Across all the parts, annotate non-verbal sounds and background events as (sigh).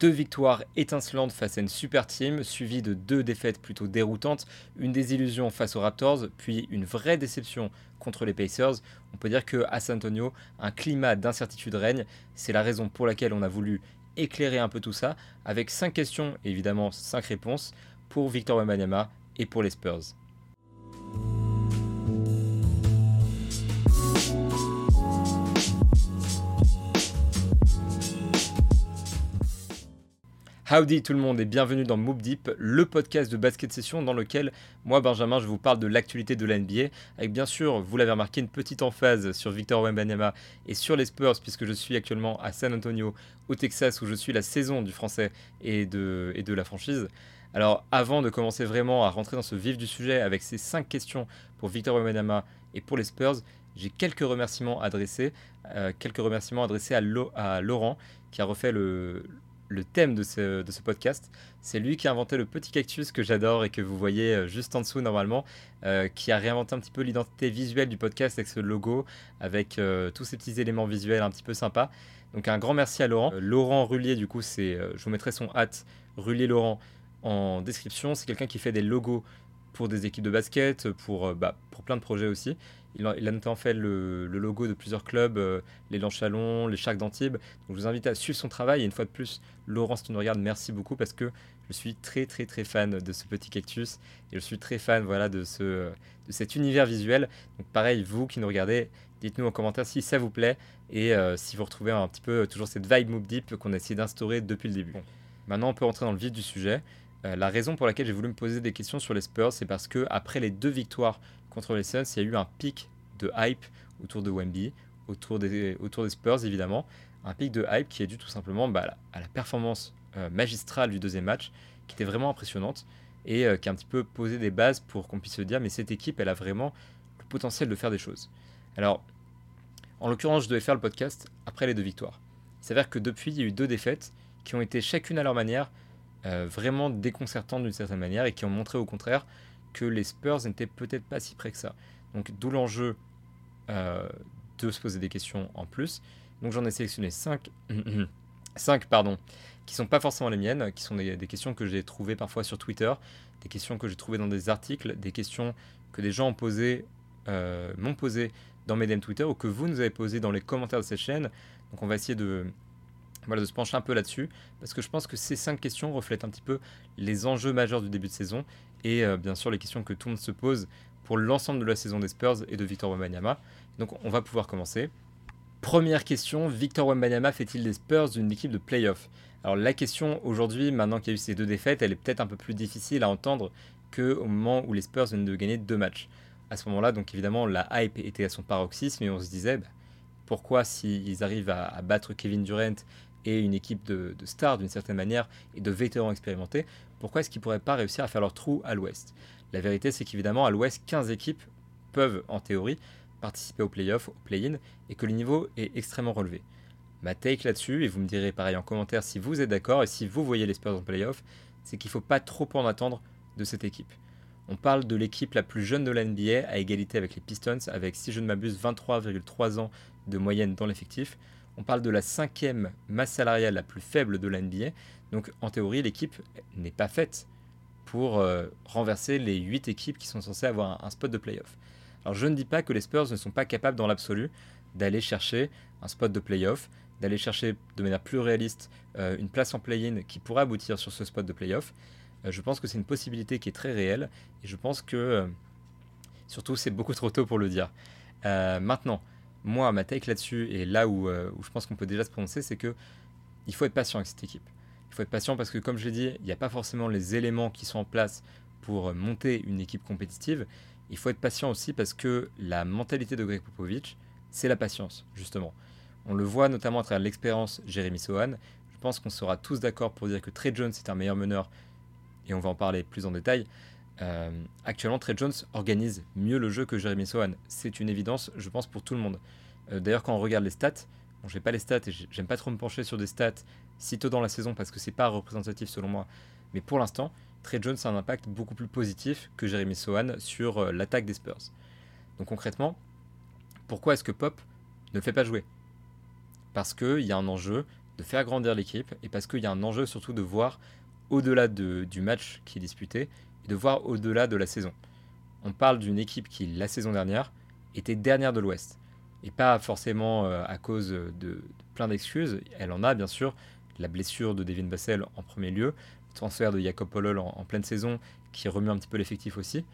Deux victoires étincelantes face à une super team, suivies de deux défaites plutôt déroutantes, une désillusion face aux Raptors, puis une vraie déception contre les Pacers. On peut dire que à San Antonio, un climat d'incertitude règne. C'est la raison pour laquelle on a voulu éclairer un peu tout ça, avec cinq questions et évidemment cinq réponses pour Victor Wembanyama et pour les Spurs. Howdy tout le monde et bienvenue dans Move Deep, le podcast de basket session dans lequel moi Benjamin je vous parle de l'actualité de la NBA avec bien sûr, vous l'avez remarqué, une petite emphase sur Victor Wembanyama et sur les Spurs puisque je suis actuellement à San Antonio au Texas où je suis la saison du français et de, la franchise. Alors avant de commencer vraiment à rentrer dans ce vif du sujet avec ces 5 questions pour Victor Wembanyama et pour les Spurs, j'ai quelques remerciements adressés, euh, quelques remerciements adressés à, à Laurent qui a refait le le thème de ce, podcast. C'est lui qui a inventé le petit cactus que j'adore et que vous voyez euh, juste en dessous normalement, euh, qui a réinventé un petit peu l'identité visuelle du podcast avec ce logo, avec euh, tous ces petits éléments visuels un petit peu sympas. Donc un grand merci à Laurent. Laurent Rullier, du coup, c'est, je vous mettrai son hâte, Rullier Laurent, en description. C'est quelqu'un qui fait des logos pour des équipes de basket, pour, bah, pour plein de projets aussi. Il a, notamment fait le, logo de plusieurs clubs, euh, les Lanchalons, les Sharks d'Antibes. Je vous invite à suivre son travail. Et une fois de plus, Laurence, tu nous regardes, merci beaucoup parce que je suis très très très fan de ce petit cactus et je suis très fan voilà de ce de cet univers visuel. Donc pareil, vous qui nous regardez, dites-nous en commentaire si ça vous plaît et euh, si vous retrouvez un petit peu toujours cette vibe Move Deep qu'on a essayé d'instaurer depuis le début. Maintenant, on peut rentrer dans le vif du sujet. Euh, la raison pour laquelle j'ai voulu me poser des questions sur les Spurs, c'est parce que après les deux victoires contre les Suns, il y a eu un pic de hype autour de Wemby, autour des, Spurs évidemment. Un pic de hype qui est dû tout simplement bah, à la performance euh, magistrale du deuxième match, qui était vraiment impressionnante et euh, qui a un petit peu posé des bases pour qu'on puisse se dire mais cette équipe, elle a vraiment le potentiel de faire des choses. Alors, en l'occurrence, je devais faire le podcast après les deux victoires. Il s'avère que depuis, il y a eu deux défaites qui ont été chacune à leur manière euh, vraiment déconcertantes d'une certaine manière et qui ont montré au contraire que les Spurs n'étaient peut-être pas si près que ça. Donc d'où l'enjeu euh, de se poser des questions en plus. Donc j'en ai sélectionné 5, 5 (clears throat) pardon, qui sont pas forcément les miennes, qui sont des, questions que j'ai trouvées parfois sur Twitter, des questions que j'ai trouvées dans des articles, des questions que des gens ont posées, euh, m'ont posées dans mes DM Twitter ou que vous nous avez posées dans les commentaires de cette chaîne. Donc on va essayer de, voilà, de se pencher un peu là-dessus, parce que je pense que ces 5 questions reflètent un petit peu les enjeux majeurs du début de saison et euh, bien sûr les questions que tout le monde se pose pour l'ensemble de la saison des Spurs et de Victor Wembanyama. Donc on va pouvoir commencer. Première question, Victor Wembanyama fait-il des Spurs d'une équipe de playoff? Alors la question aujourd'hui, maintenant qu'il y a eu ces deux défaites, elle est peut-être un peu plus difficile à entendre qu'au moment où les Spurs viennent de gagner deux matchs. À ce moment-là, donc évidemment, la hype était à son paroxysme et on se disait, bah, pourquoi s'ils arrivent à, battre Kevin Durant et une équipe de, stars d'une certaine manière et de vétérans expérimentés, pourquoi est-ce qu'ils ne pourraient pas réussir à faire leur trou à l'ouest? La vérité, c'est qu'évidemment, à l'ouest, 15 équipes peuvent, en théorie, participer au play-off, au play-in, et que le niveau est extrêmement relevé. Ma take là-dessus, et vous me direz pareil en commentaire si vous êtes d'accord et si vous voyez les Spurs en play-off, c'est qu'il ne faut pas trop en attendre de cette équipe. On parle de l'équipe la plus jeune de la NBA à égalité avec les Pistons, avec, si je ne m'abuse, 23,3 ans de moyenne dans l'effectif. On parle de la cinquième masse salariale la plus faible de la NBA. Donc en théorie, l'équipe n'est pas faite pour euh, renverser les 8 équipes qui sont censées avoir un, spot de playoff. Alors je ne dis pas que les Spurs ne sont pas capables dans l'absolu d'aller chercher un spot de playoff, d'aller chercher de manière plus réaliste euh, une place en play-in qui pourrait aboutir sur ce spot de playoff. Euh, je pense que c'est une possibilité qui est très réelle et je pense que surtout c'est beaucoup trop tôt pour le dire. maintenant, moi, ma take là-dessus, et là où, euh, où je pense qu'on peut déjà se prononcer, c'est que il faut être patient avec cette équipe. Il faut être patient parce que, comme je l'ai dit, il n'y a pas forcément les éléments qui sont en place pour monter une équipe compétitive. Il faut être patient aussi parce que la mentalité de Greg Popovich, c'est la patience, justement. On le voit notamment à travers l'expérience Jérémy Sohan. Je pense qu'on sera tous d'accord pour dire que Trey Jones est un meilleur meneur, et on va en parler plus en détail. Euh, actuellement, Trey Jones organise mieux le jeu que Jeremy Sohan. C'est une évidence, je pense, pour tout le monde. Euh, d'ailleurs, quand on regarde les stats, bon, j'ai pas les stats et j'aime pas trop me pencher sur des stats si tôt dans la saison parce que c'est pas représentatif selon moi. Mais pour l'instant, Trey Jones a un impact beaucoup plus positif que Jeremy Sohan sur euh, l'attaque des Spurs. Donc concrètement, pourquoi est-ce que Pop ne fait pas jouer? Parce qu'il y a un enjeu de faire grandir l'équipe et parce qu'il y a un enjeu surtout de voir au-delà de, du match qui est disputé et de voir au-delà de la saison. On parle d'une équipe qui, la saison dernière, était dernière de l'Ouest. Et pas forcément euh, à cause de, plein d'excuses. Elle en a, bien sûr, la blessure de Devin Vassell en premier lieu, le transfert de Jacob Polol en, pleine saison qui remue un petit peu l'effectif aussi.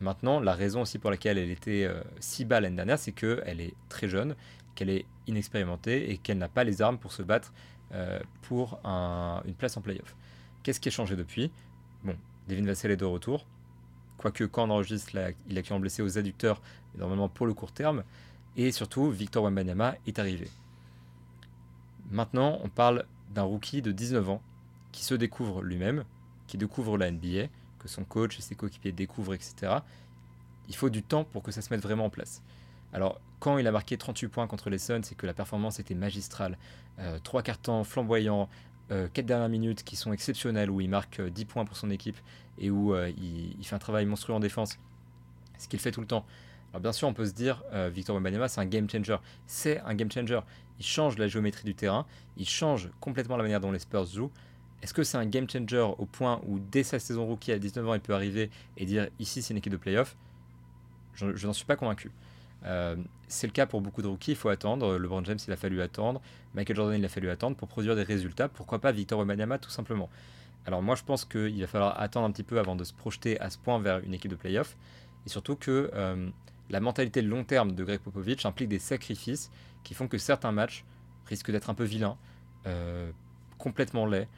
Maintenant, la raison aussi pour laquelle elle était euh, si bas l'année dernière, c'est qu'elle est très jeune, qu'elle est inexpérimentée et qu'elle n'a pas les armes pour se battre euh, pour une place en playoff. Qu'est-ce qui a changé depuis? Devin Vassell est de retour. Quoique quand on enregistre, il a actuellement blessé aux adducteurs, normalement pour le court terme. Et surtout, Victor Wembanyama est arrivé. Maintenant, on parle d'un rookie de 19 ans qui se découvre lui-même, qui découvre la NBA, que son coach et ses coéquipiers découvrent, etc. Il faut du temps pour que ça se mette vraiment en place. Alors, quand il a marqué 38 points contre les Suns, c'est que la performance était magistrale. Euh, trois cartons flamboyants, euh, quatre dernières minutes qui sont exceptionnelles, où il marque 10 euh, points pour son équipe et où il, il, fait un travail monstrueux en défense, ce qu'il fait tout le temps. Alors bien sûr, on peut se dire, Victor Wembanyama, c'est un game changer. C'est un game changer. Il change la géométrie du terrain, il change complètement la manière dont les Spurs jouent. Est-ce que c'est un game changer au point où dès sa saison rookie à 19 ans, il peut arriver et dire ici c'est une équipe de playoff? Je n'en suis pas convaincu. Euh, c'est le cas pour beaucoup de rookies, il faut attendre. LeBron James, il a fallu attendre. Michael Jordan, il a fallu attendre pour produire des résultats. Pourquoi pas Victor Wembanyama, tout simplement Alors moi, je pense qu'il va falloir attendre un petit peu avant de se projeter à ce point vers une équipe de playoff. Et surtout que euh, la mentalité long terme de Greg Popovich implique des sacrifices qui font que certains matchs risquent d'être un peu vilains, euh, complètement laids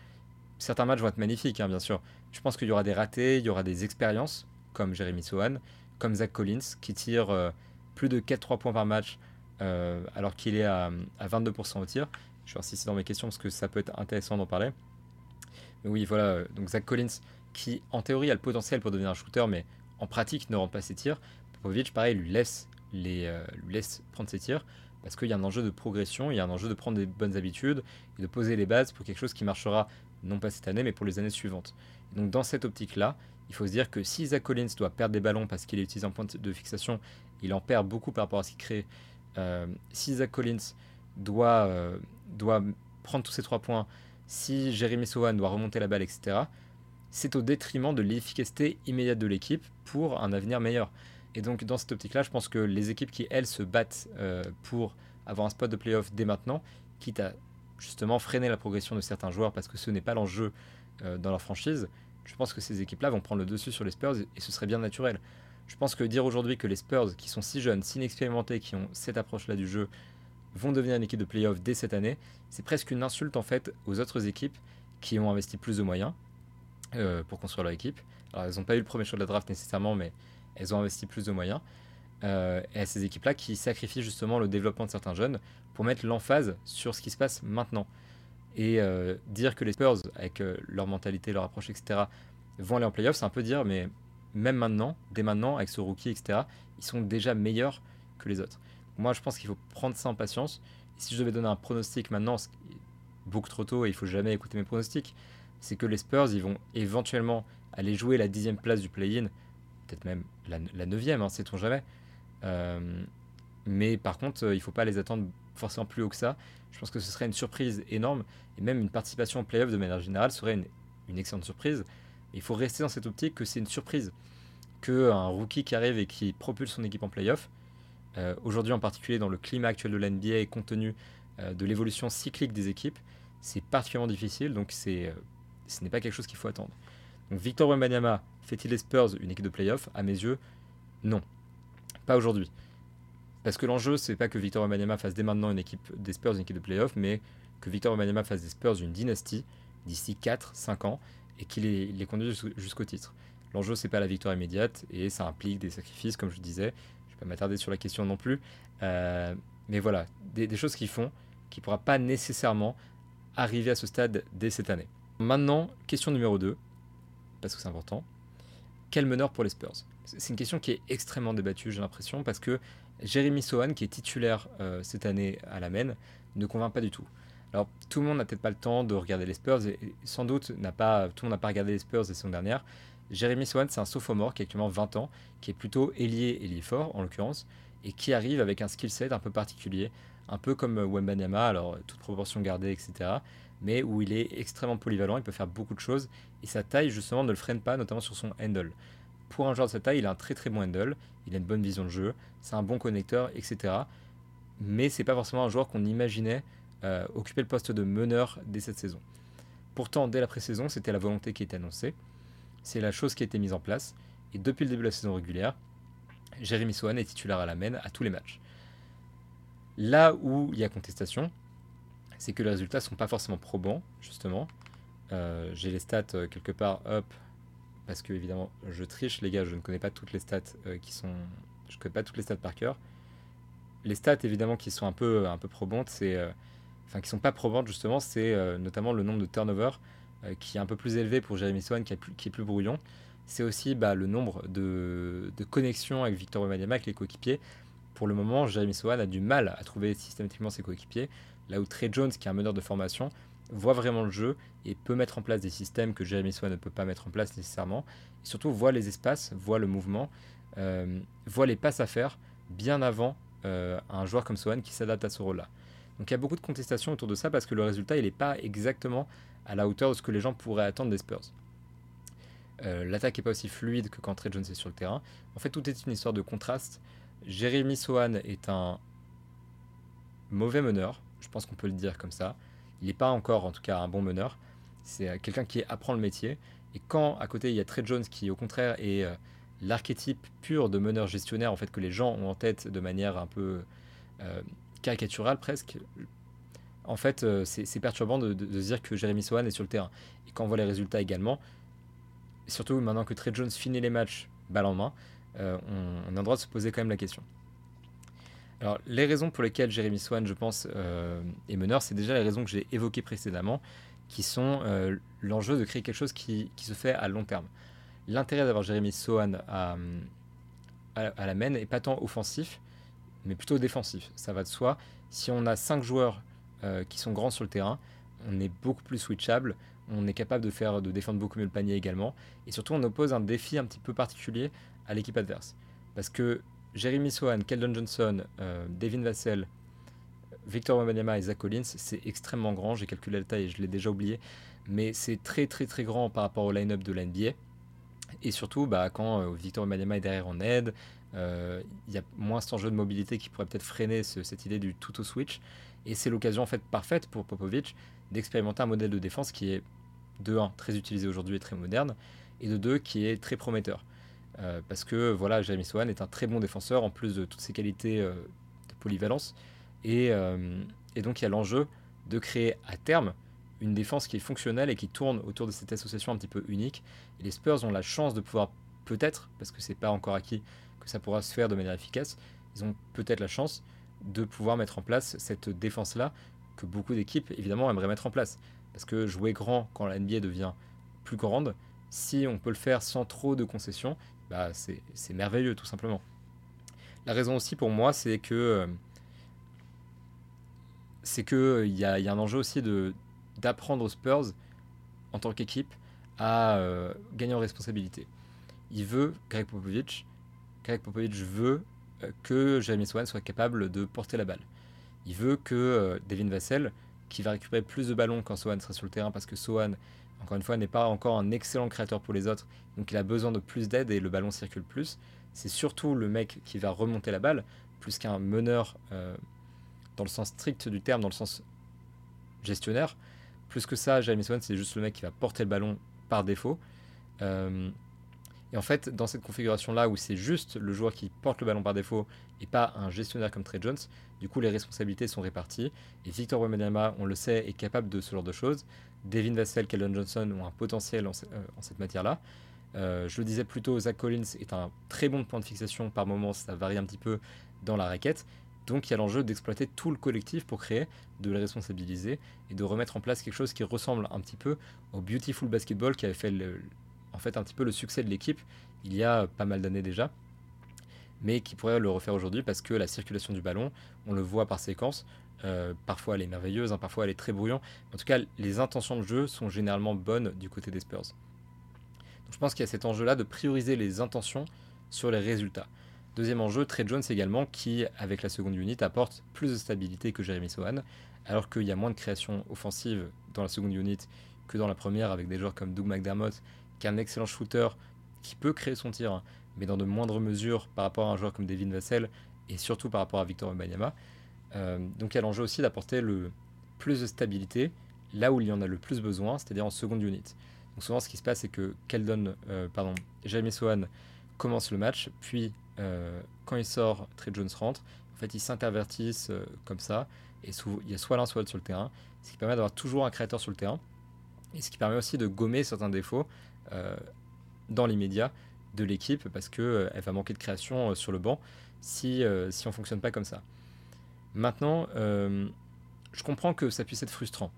certains matchs vont être magnifiques, hein, bien sûr. Je pense qu'il y aura des ratés, il y aura des expériences, comme Jeremy Sohan, comme Zach Collins, qui tire euh, plus de 4-3 points par match, euh, alors qu'il est à, 22% au tir. Je vais voir si c'est dans mes questions, parce que ça peut être intéressant d'en parler. Mais oui, voilà, euh, donc Zach Collins, qui en théorie a le potentiel pour devenir un shooter, mais en pratique ne rend pas ses tirs. Popovic, pareil, lui laisse, les, lui laisse prendre ses tirs parce qu'il y a un enjeu de progression, il y a un enjeu de prendre des bonnes habitudes et de poser les bases pour quelque chose qui marchera non pas cette année, mais pour les années suivantes. donc dans cette optique-là, il faut se dire que si Zach Collins doit perdre des ballons parce qu'il est utilisé en point de fixation, il en perd beaucoup par rapport à ce qu'il crée. Euh, si Zach Collins doit, euh, doit prendre tous ces trois points, si Jeremy Sohan doit remonter la balle, etc., c'est au détriment de l'efficacité immédiate de l'équipe pour un avenir meilleur. Et donc dans cette optique-là, je pense que les équipes qui, elles, se battent euh, pour avoir un spot de playoff dès maintenant, quitte à justement freiner la progression de certains joueurs parce que ce n'est pas l'enjeu dans leur franchise, je pense que ces équipes-là vont prendre le dessus sur les Spurs et ce serait bien naturel. Je pense que dire aujourd'hui que les Spurs, qui sont si jeunes, si inexpérimentés, qui ont cette approche-là du jeu, vont devenir une équipe de playoff dès cette année, c'est presque une insulte en fait aux autres équipes qui ont investi plus de moyens euh, pour construire leur équipe. Alors elles n'ont pas eu le premier choix de la draft nécessairement, mais elles ont investi plus de moyens. Euh, et à ces équipes-là qui sacrifient justement le développement de certains jeunes pour mettre l'emphase sur ce qui se passe maintenant. Et euh, dire que les Spurs, avec leur mentalité, leur approche, etc., vont aller en playoff, c'est un peu dire, mais même maintenant, dès maintenant, avec ce rookie, etc., ils sont déjà meilleurs que les autres. Moi, je pense qu'il faut prendre ça en patience. Et si je devais donner un pronostic maintenant, beaucoup trop tôt et il faut jamais écouter mes pronostics, c'est que les Spurs, ils vont éventuellement aller jouer la dixième place du play-in, peut-être même la, neuvième, hein, sait-on jamais. Euh, mais par contre, euh, il ne faut pas les attendre forcément plus haut que ça. Je pense que ce serait une surprise énorme. Et même une participation au playoff de manière générale serait une, excellente surprise. Il faut rester dans cette optique que c'est une surprise. Qu'un rookie qui arrive et qui propulse son équipe en playoff, euh, aujourd'hui en particulier dans le climat actuel de l'NBA et compte tenu de l'évolution cyclique des équipes, c'est particulièrement difficile. Donc c'est, ce n'est pas quelque chose qu'il faut attendre. Donc Victor Wembanyama fait-il les Spurs une équipe de playoff? À mes yeux, non. Pas aujourd'hui. Parce que l'enjeu, c'est pas que Victor Wembanyama fasse dès maintenant une équipe des Spurs, une équipe de playoff, mais que Victor Wembanyama fasse des Spurs une dynastie d'ici 4-5 ans et qu'il les, les conduise jusqu'au titre. L'enjeu, c'est pas la victoire immédiate et ça implique des sacrifices, comme je disais. Je vais pas m'attarder sur la question non plus. Euh, mais voilà, des, choses qui font qui ne pourra pas nécessairement arriver à ce stade dès cette année. Maintenant, question numéro 2, parce que c'est important. Quel meneur pour les Spurs? C'est une question qui est extrêmement débattue, j'ai l'impression, parce que Jérémy Sohan, qui est titulaire euh, cette année à la Maine, ne convainc pas du tout. Alors, tout le monde n'a peut-être pas le temps de regarder les Spurs, et, sans doute pas, tout le monde n'a pas regardé les Spurs la saison dernière. Jérémy Sohan, c'est un sophomore qui a actuellement 20 ans, qui est plutôt ailier, ailier fort en l'occurrence, et qui arrive avec un skill set un peu particulier, un peu comme Wembanyama, alors toute proportion gardée, etc. Mais où il est extrêmement polyvalent, il peut faire beaucoup de choses, et sa taille justement ne le freine pas, notamment sur son handle. Pour un joueur de sa taille, il a un très très bon handle, il a une bonne vision de jeu, c'est un bon connecteur, etc. Mais c'est pas forcément un joueur qu'on imaginait euh, occuper le poste de meneur dès cette saison. Pourtant, dès la pré-saison, c'était la volonté qui était annoncée, c'est la chose qui a été mise en place, et depuis le début de la saison régulière, Jérémy Swan est titulaire à la main à tous les matchs. Là où il y a contestation, c'est que les résultats sont pas forcément probants, justement. Euh, j'ai les stats euh, quelque part up, parce que évidemment je triche les gars, je ne connais pas toutes les stats euh, qui sont, je connais pas toutes les stats par cœur. Les stats évidemment qui sont un peu un peu probantes, c'est, enfin qui sont pas probantes justement, c'est notamment le nombre de turnovers qui est un peu plus élevé pour Jeremy Swan qui, est plus brouillon c'est aussi bah, le nombre de, connexions avec Victor Wembanyama, avec les coéquipiers. Pour le moment, Jeremy Sohan a du mal à trouver systématiquement ses coéquipiers, là où Trey Jones, qui est un meneur de formation, voit vraiment le jeu et peut mettre en place des systèmes que Jeremy Sohan ne peut pas mettre en place nécessairement. Et surtout, voit les espaces, voit le mouvement, euh, voit les passes à faire bien avant euh, un joueur comme Sohan qui s'adapte à ce rôle-là. Donc il y a beaucoup de contestations autour de ça parce que le résultat, il n'est pas exactement à la hauteur de ce que les gens pourraient attendre des Spurs. Euh, l'attaque n'est pas aussi fluide que quand Trey Jones est sur le terrain. En fait, tout est une histoire de contraste. Jérémy Sohan est un mauvais meneur, je pense qu'on peut le dire comme ça. Il n'est pas encore, en tout cas, un bon meneur. C'est euh, quelqu'un qui apprend le métier. Et quand à côté il y a Trey Jones qui, au contraire, est euh, l'archétype pur de meneur gestionnaire, en fait, que les gens ont en tête de manière un peu caricaturale presque. En fait, c'est perturbant de, se dire que Jérémy Sohan est sur le terrain. Et quand on voit les résultats également, surtout maintenant que Trey Jones finit les matchs balle en main, euh, on, a le droit de se poser quand même la question. Alors, les raisons pour lesquelles Jérémy Swan, je pense, euh, est meneur, c'est déjà les raisons que j'ai évoquées précédemment, qui sont euh, l'enjeu de créer quelque chose qui, se fait à long terme. L'intérêt d'avoir Jérémy Swan à, à, la main n'est pas tant offensif, mais plutôt défensif. Ça va de soi. Si on a 5 joueurs qui sont grands sur le terrain, on est beaucoup plus switchable, on est capable de faire de défendre beaucoup mieux le panier également. Et surtout, on oppose un défi un petit peu particulier à l'équipe adverse. Parce que Jeremy Sohan, Keldon Johnson, euh, Devin Vassell, Victor Wembanyama et Zach Collins, c'est extrêmement grand. J'ai calculé la taille et je l'ai déjà oublié. Mais c'est très très très grand par rapport au line-up de l'NBA. Et surtout, bah, quand euh, Victor Wembanyama est derrière en aide, euh, il y a moins cet enjeu de mobilité qui pourrait peut-être freiner cette idée du tout switch. Et c'est l'occasion en fait parfaite pour Popovic d'expérimenter un modèle de défense qui est de 1 très utilisé aujourd'hui et très moderne, et de 2 qui est très prometteur. Euh, parce que voilà, Jeremy Swan est un très bon défenseur en plus de toutes ses qualités euh, de polyvalence. Et, euh, et donc il y a l'enjeu de créer à terme une défense qui est fonctionnelle et qui tourne autour de cette association un petit peu unique. Et les Spurs ont la chance de pouvoir peut-être, parce que c'est pas encore acquis ça pourra se faire de manière efficace, ils ont peut-être la chance de pouvoir mettre en place cette défense-là que beaucoup d'équipes évidemment aimeraient mettre en place. Parce que jouer grand quand la NBA devient plus grande, si on peut le faire sans trop de concessions, bah c'est merveilleux tout simplement. La raison aussi pour moi, c'est que euh, c'est que il y, a un enjeu aussi de d'apprendre aux Spurs en tant qu'équipe à euh, gagner en responsabilité. Il veut Greg Popovich, Greg Popovich veut euh, que Jeremy Swan soit capable de porter la balle. Il veut que Devin Vassell qui va récupérer plus de ballons quand Sohan sera sur le terrain parce que Sohan, encore une fois, n'est pas encore un excellent créateur pour les autres, donc il a besoin de plus d'aide et le ballon circule plus. C'est surtout le mec qui va remonter la balle, plus qu'un meneur euh, dans le sens strict du terme, dans le sens gestionnaire. Plus que ça, Jeremy Sohan, c'est juste le mec qui va porter le ballon par défaut. Euh, et en fait, dans cette configuration-là où c'est juste le joueur qui porte le ballon par défaut et pas un gestionnaire comme Trey Jones, du coup les responsabilités sont réparties. Et Victor Wembanyama, on le sait, est capable de ce genre de choses. Devin Vassell, Keldon Johnson ont un potentiel en, euh, cette matière-là. Euh, je le disais plus tôt, Zach Collins est un très bon point de fixation. Par moments, ça varie un petit peu dans la raquette. Donc il y a l'enjeu d'exploiter tout le collectif pour créer, de les responsabiliser et de remettre en place quelque chose qui ressemble un petit peu au Beautiful Basketball qui avait fait le, en fait un petit peu le succès de l'équipe il y a pas mal d'années déjà, mais qui pourrait le refaire aujourd'hui parce que la circulation du ballon, on le voit par séquence, euh, parfois elle est merveilleuse, hein, parfois elle est très brouillon. En tout cas, les intentions de jeu sont généralement bonnes du côté des Spurs. Donc je pense qu'il y a cet enjeu-là de prioriser les intentions sur les résultats. Deuxième enjeu, Trey Jones également, qui, avec la seconde unit, apporte plus de stabilité que Jeremy Sohan, alors qu'il y a moins de création offensive dans la seconde unit que dans la première, avec des joueurs comme Doug McDermott, qui est un excellent shooter, qui peut créer son tir, mais dans de moindres mesures par rapport à un joueur comme Devin Vassell, et surtout par rapport à Victor Wembanyama. Euh, donc il y a l'enjeu aussi d'apporter le plus de stabilité là où il y en a le plus besoin, c'est-à-dire en seconde unit. Donc souvent ce qui se passe, c'est que Keldon, euh, pardon, Jeremy Sohan commence le match, puis euh, quand il sort, Trey Jones rentre. En fait, ils s'intervertissent comme ça. Et il y a soit l'un, soit l'autre sur le terrain. Ce qui permet d'avoir toujours un créateur sur le terrain. Et ce qui permet aussi de gommer certains défauts dans l'immédiat de l'équipe parce qu'elle elle va manquer de création sur le banc si, si on ne fonctionne pas comme ça. Maintenant, je comprends que ça puisse être frustrant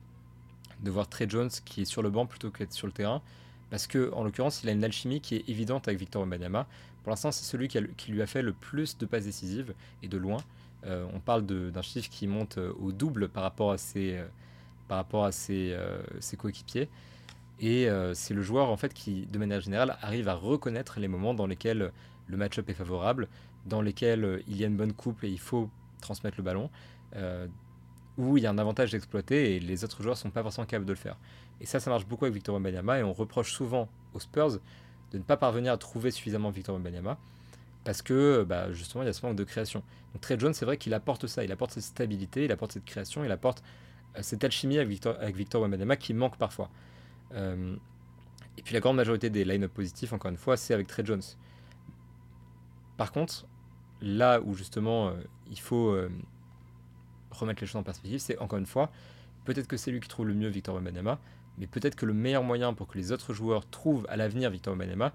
de voir Trey Jones qui est sur le banc plutôt qu'être sur le terrain parce que en l'occurrence, il a une alchimie qui est évidente avec Victor Wembanyama. Pour l'instant, c'est celui qui, lui a fait le plus de passes décisives et de loin. Euh, on parle d'un chiffre qui monte euh, au double par rapport à ses, euh, ses, ses coéquipiers. Et c'est le joueur en fait qui, de manière générale, arrive à reconnaître les moments dans lesquels le match-up est favorable, dans lesquels il y a une bonne coupe et il faut transmettre le ballon, où il y a un avantage d'exploiter et les autres joueurs ne sont pas forcément capables de le faire. Et ça, ça marche beaucoup avec Victor Wembanyama et on reproche souvent aux Spurs de ne pas parvenir à trouver suffisamment Victor Wembanyama parce que bah, justement il y a ce manque de création. Donc Trey Jones, c'est vrai qu'il apporte ça, il apporte cette stabilité, il apporte cette création, il apporte euh, cette alchimie avec Victor, avec qui manque parfois. Euh, et puis la grande majorité des line-up positifs, encore une fois, c'est avec Trey Jones. Par contre, là où justement euh, il faut remettre les choses en perspective, c'est encore une fois, peut-être que c'est lui qui trouve le mieux Victor Wembanyama, mais peut-être que le meilleur moyen pour que les autres joueurs trouvent à l'avenir Victor Wembanyama,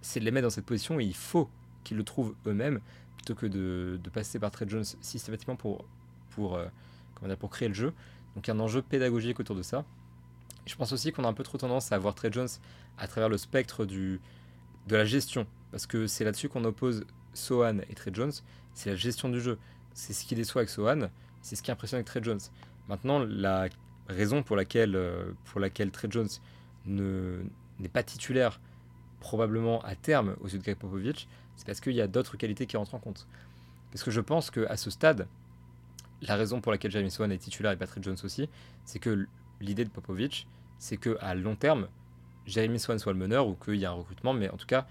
c'est de les mettre dans cette position et il faut qu'ils le trouvent eux-mêmes plutôt que de, passer par Trey Jones systématiquement pour, pour, euh, pour créer le jeu. Donc il y a un enjeu pédagogique autour de ça. Je pense aussi qu'on a un peu trop tendance à voir Trey Jones à travers le spectre de la gestion, parce que c'est là-dessus qu'on oppose Sohan et Trey Jones, c'est la gestion du jeu. C'est ce qui déçoit avec Sohan, c'est ce qui impressionne avec Trey Jones. Maintenant, la raison pour laquelle, euh, pour Trey Jones n'est pas titulaire probablement à terme aux yeux de Greg Popovich, c'est parce qu'il y a d'autres qualités qui rentrent en compte. Parce que je pense qu'à ce stade, la raison pour laquelle Jeremy Swan est titulaire et Patrick Jones aussi, c'est que l'idée de Popovich, c'est qu'à long terme, Jeremy Swan soit le meneur ou qu'il y a un recrutement, mais en tout cas,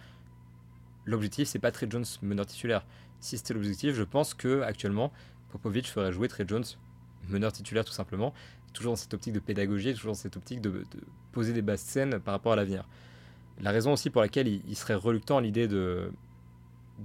l'objectif, c'est pas Trey Jones meneur titulaire. Si c'était l'objectif, je pense que actuellement, Popovich ferait jouer Trey Jones meneur titulaire tout simplement, toujours dans cette optique de pédagogie, toujours dans cette optique de, poser des bases saines par rapport à l'avenir. La raison aussi pour laquelle il, serait reluctant à l'idée de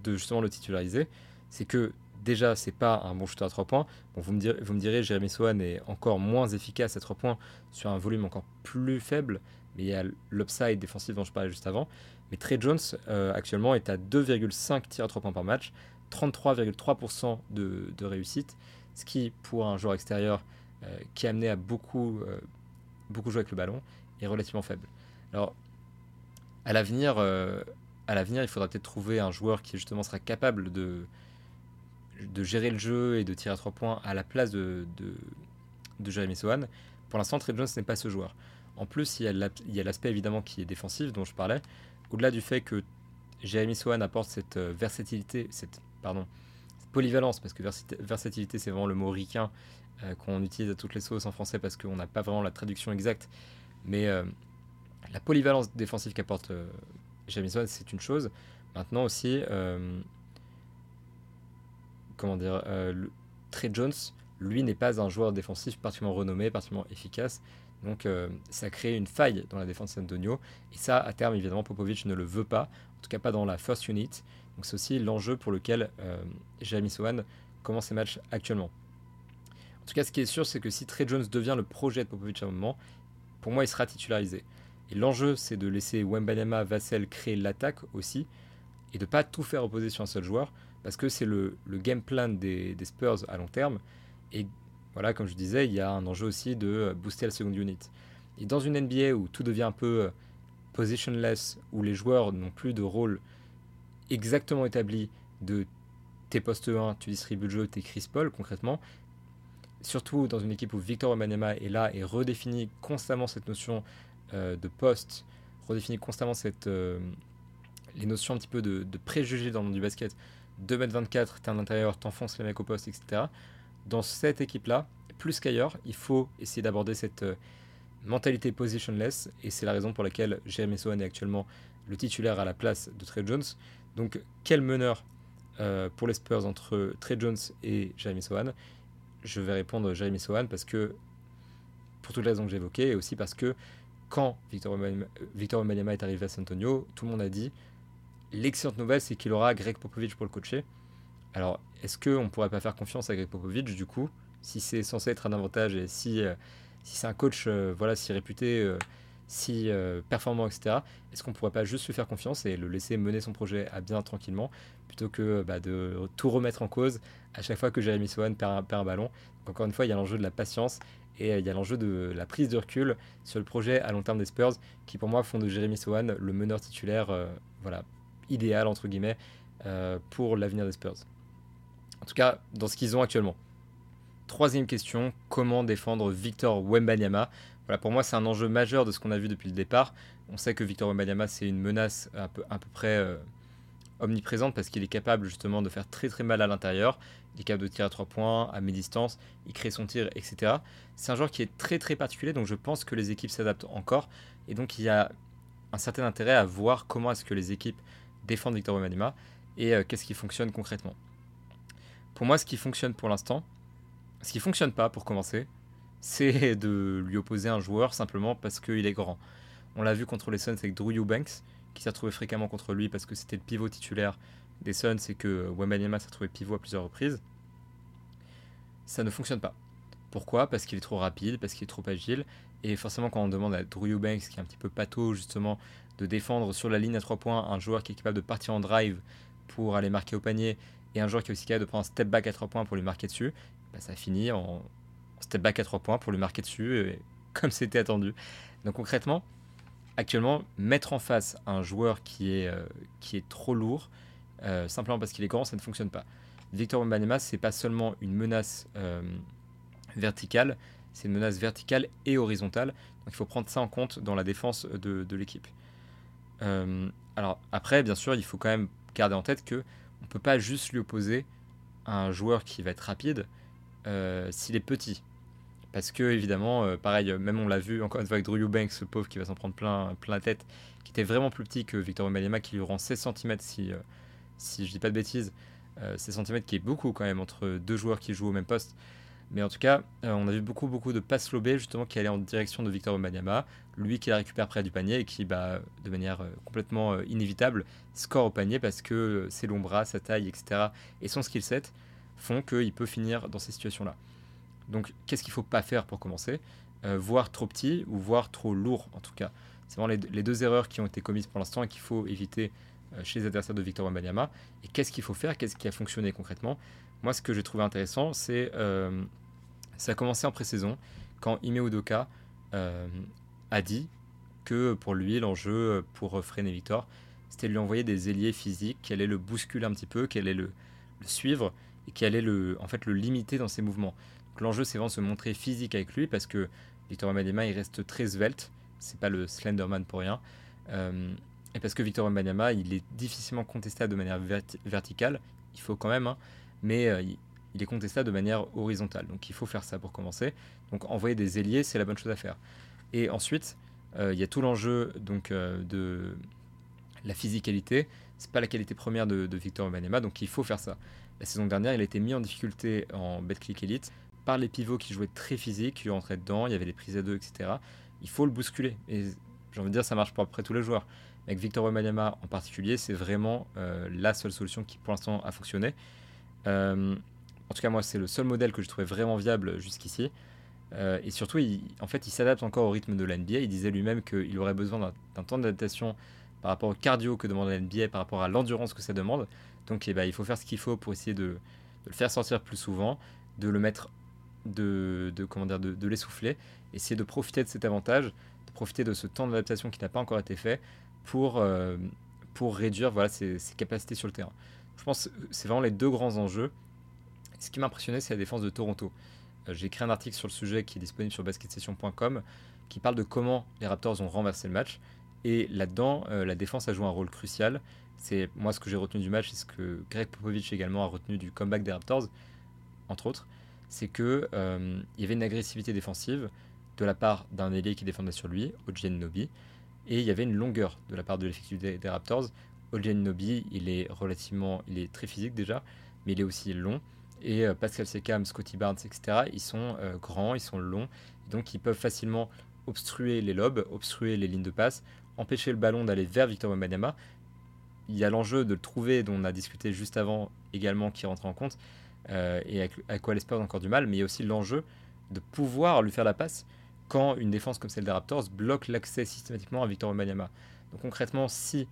justement le titulariser, c'est que déjà c'est pas un bon shooter à 3 points. Bon, vous me direz, vous me direz Jérémy Sohan est encore moins efficace à 3 points sur un volume encore plus faible, mais il y a l'upside défensif dont je parlais juste avant. Mais Trey Jones euh, actuellement est à 2,5 tirs à 3 points par match, 33,3% de, réussite ce qui, pour un joueur extérieur euh, qui est amené à beaucoup, euh, beaucoup jouer avec le ballon, est relativement faible. Alors, à l'avenir, à l'avenir, il faudra peut-être trouver un joueur qui justement sera capable de, de gérer le jeu et de tirer à trois points à la place de, de, Jeremy Sohan. Pour l'instant, Trey Jones n'est pas ce joueur. En plus, il y a l'aspect évidemment qui est défensif dont je parlais. Au-delà du fait que Jeremy Sohan apporte cette versatilité, cette, pardon, polyvalence, parce que versatilité, c'est vraiment le mot ricain euh, qu'on utilise à toutes les sauces en français parce qu'on n'a pas vraiment la traduction exacte. Mais euh, la polyvalence défensive qu'apporte euh, Jamison, c'est une chose. Maintenant aussi, comment dire, Trey Jones, lui, n'est pas un joueur défensif particulièrement renommé, particulièrement efficace. Donc ça crée une faille dans la défense d'Antonio. Et ça, à terme, évidemment, Popovic ne le veut pas, en tout cas pas dans la first unit. Donc c'est aussi l'enjeu pour lequel euh, Jeremy Sohan commence ses matchs actuellement. En tout cas, ce qui est sûr, c'est que si Trey Jones devient le projet de Popovic à un moment, pour moi, il sera titularisé. Et l'enjeu, c'est de laisser Wembanyama, Vassell créer l'attaque aussi, et de ne pas tout faire reposer sur un seul joueur, parce que c'est le, game plan des, Spurs à long terme. Et voilà, comme je disais, il y a un enjeu aussi de booster la seconde unit. Et dans une NBA où tout devient un peu euh, positionless, où les joueurs n'ont plus de rôle exactement établi de tes postes 1, tu distribues le jeu, t'es Chris Paul concrètement. Surtout dans une équipe où Victor Wembanyama est là et redéfinit constamment cette notion euh, de poste, redéfinit constamment cette, euh, les notions un petit peu de, préjugés dans le monde du basket, 2m24, t'es un intérieur, t'enfonces les mecs au poste, etc. Dans cette équipe-là, plus qu'ailleurs, il faut essayer d'aborder cette euh, mentalité positionless, et c'est la raison pour laquelle Jeremy Sohan est actuellement le titulaire à la place de Trey Jones. Donc, quel meneur euh, pour les Spurs entre Trey Jones et Jeremy Sohan? Je vais répondre Jeremy Sohan parce que, pour toutes les raisons que j'ai évoquées, et aussi parce que quand Victor Wembanyama est arrivé à San Antonio, tout le monde a dit l'excellente nouvelle, c'est qu'il aura Greg Popovich pour le coacher. Alors, est-ce qu'on ne pourrait pas faire confiance à Greg Popovich du coup, si c'est censé être un avantage et si, euh, si c'est un coach euh, voilà, si réputé, euh, si performant, etc., est-ce qu'on ne pourrait pas juste lui faire confiance et le laisser mener son projet à bien tranquillement plutôt que bah, de tout remettre en cause à chaque fois que Jeremy Sohan perd un, ballon? Encore une fois, il y a l'enjeu de la patience et il y a l'enjeu de la prise de recul sur le projet à long terme des Spurs qui, pour moi, font de Jeremy Sohan le meneur titulaire voilà, idéal, entre guillemets, pour l'avenir des Spurs. En tout cas, dans ce qu'ils ont actuellement. Troisième question, comment défendre Victor Wembanyama? Voilà, pour moi, c'est un enjeu majeur de ce qu'on a vu depuis le départ. On sait que Victor Wembanyama, c'est une menace à peu, à peu près euh, omniprésente parce qu'il est capable justement de faire très très mal à l'intérieur. Il est capable de tirer à trois points, à mi-distance, il crée son tir, etc. C'est un joueur qui est très très particulier, donc je pense que les équipes s'adaptent encore. Et donc il y a un certain intérêt à voir comment est-ce que les équipes défendent Victor Wembanyama et euh, qu'est-ce qui fonctionne concrètement. Pour moi, ce qui fonctionne pour l'instant, ce qui fonctionne pas pour commencer, c'est (laughs) de lui opposer un joueur simplement parce qu'il est grand. On l'a vu contre les Suns avec Drew Eubanks, qui s'est retrouvé fréquemment contre lui parce que c'était le pivot titulaire des Suns et que Wembanyama s'est retrouvé pivot à plusieurs reprises. Ça ne fonctionne pas. Pourquoi? Parce qu'il est trop rapide, parce qu'il est trop agile. Et forcément, quand on demande à Drew Eubanks, qui est un petit peu pâteau justement, de défendre sur la ligne à 3 points un joueur qui est capable de partir en drive pour aller marquer au panier et un joueur qui est aussi capable de prendre un step back à 3 points pour lui marquer dessus, bah, ça finit en step back à 3 points pour lui marquer dessus, (laughs) comme c'était attendu. Donc concrètement, actuellement, mettre en face un joueur qui est, euh, trop lourd, euh, simplement parce qu'il est grand, ça ne fonctionne pas. Victor Wembanyama, c'est pas seulement une menace euh, verticale, c'est une menace verticale et horizontale. Donc il faut prendre ça en compte dans la défense de, l'équipe. alors après, bien sûr, il faut quand même garder en tête que on peut pas juste lui opposer un joueur qui va être rapide euh, s'il est petit. Parce que, évidemment, euh, pareil, même on l'a vu encore une fois avec Drew Eubanks, ce pauvre qui va s'en prendre plein, la tête, qui était vraiment plus petit que Victor Wembanyama, qui lui rend 16 cm si, euh, si je dis pas de bêtises. 16 cm qui est beaucoup quand même entre deux joueurs qui jouent au même poste. Mais en tout cas, on a vu beaucoup, beaucoup de passes lobées justement qui allaient en direction de Victor Wembanyama, lui qui la récupère près du panier et qui, bah, de manière complètement inévitable, score au panier parce que ses longs bras, sa taille, etc. et son skill set font qu'il peut finir dans ces situations-là. Donc, qu'est-ce qu'il ne faut pas faire pour commencer? Euh, Voir trop petit ou voir trop lourd, en tout cas. C'est vraiment les, deux erreurs qui ont été commises pour l'instant et qu'il faut éviter euh, chez les adversaires de Victor Wembanyama. Et qu'est-ce qu'il faut faire? Qu'est-ce qui a fonctionné concrètement? Moi, ce que j'ai trouvé intéressant, c'est euh, ça a commencé en pré-saison quand Ime Udoka a dit que pour lui, l'enjeu pour freiner Victor, c'était de lui envoyer des ailiers physiques qui allaient le bousculer un petit peu, qui allaient le suivre et qui allait le, en fait, le limiter dans ses mouvements. l'enjeu, c'est vraiment de se montrer physique avec lui parce que Victor Wembanyama, il reste très svelte. C'est pas le Slenderman pour rien. Euh, et parce que Victor Wembanyama, il est difficilement contestable de manière verticale. Il faut quand même, hein, mais euh, il est contestable de manière horizontale. Donc il faut faire ça pour commencer. Donc envoyer des ailiers, c'est la bonne chose à faire. Et ensuite, euh, il y a tout l'enjeu donc de la physicalité. C'est pas la qualité première de, Victor Wembanyama, donc il faut faire ça. La saison dernière, il a été mis en difficulté en Betclic Elite par les pivots qui jouaient très physique, qui rentraient dedans, il y avait des prises à deux, etc. Il faut le bousculer. Et j'ai envie de dire, ça marche pour après tous les joueurs. Avec Victor Wembanyama en particulier, c'est vraiment euh, la seule solution qui pour l'instant a fonctionné. Euh, en tout cas, moi, c'est le seul modèle que je trouvais vraiment viable jusqu'ici. Euh, et surtout, en fait, il s'adapte encore au rythme de la NBA. Il disait lui-même qu'il aurait besoin d'un temps d'adaptation par rapport au cardio que demande la NBA, par rapport à l'endurance que ça demande. Donc eh ben, il faut faire ce qu'il faut pour essayer de, le faire sortir plus souvent, de le mettre, de, de l'essouffler, essayer de profiter de cet avantage, de profiter de ce temps d'adaptation qui n'a pas encore été fait pour, euh, réduire voilà, ses, capacités sur le terrain. Je pense que c'est vraiment les deux grands enjeux. Ce qui m'a impressionné, c'est la défense de Toronto. Euh, j'ai écrit un article sur le sujet qui est disponible sur basketsession.com qui parle de comment les Raptors ont renversé le match. Et là-dedans, la défense a joué un rôle crucial. C'est moi ce que j'ai retenu du match, c'est ce que Greg Popovich également a retenu du comeback des Raptors, entre autres, c'est que il y avait une agressivité défensive de la part d'un ailier qui défendait sur lui, Ojen Nobi, et il y avait une longueur de la part de l'effectif des, Raptors. Ojen Nobi, il est relativement, il est très physique déjà, mais il est aussi long. Et euh, Pascal Sekam, Scotty Barnes, etc., ils sont euh, grands, ils sont longs, donc ils peuvent facilement obstruer les lobes, obstruer les lignes de passe, empêcher le ballon d'aller vers Victor Wembanyama. Il y a l'enjeu de le trouver, dont on a discuté juste avant également, qui rentre en compte, euh, et à quoi l'espère encore du mal, mais il y a aussi l'enjeu de pouvoir lui faire la passe quand une défense comme celle des Raptors bloque l'accès systématiquement à Victor Wembanyama. Donc concrètement, si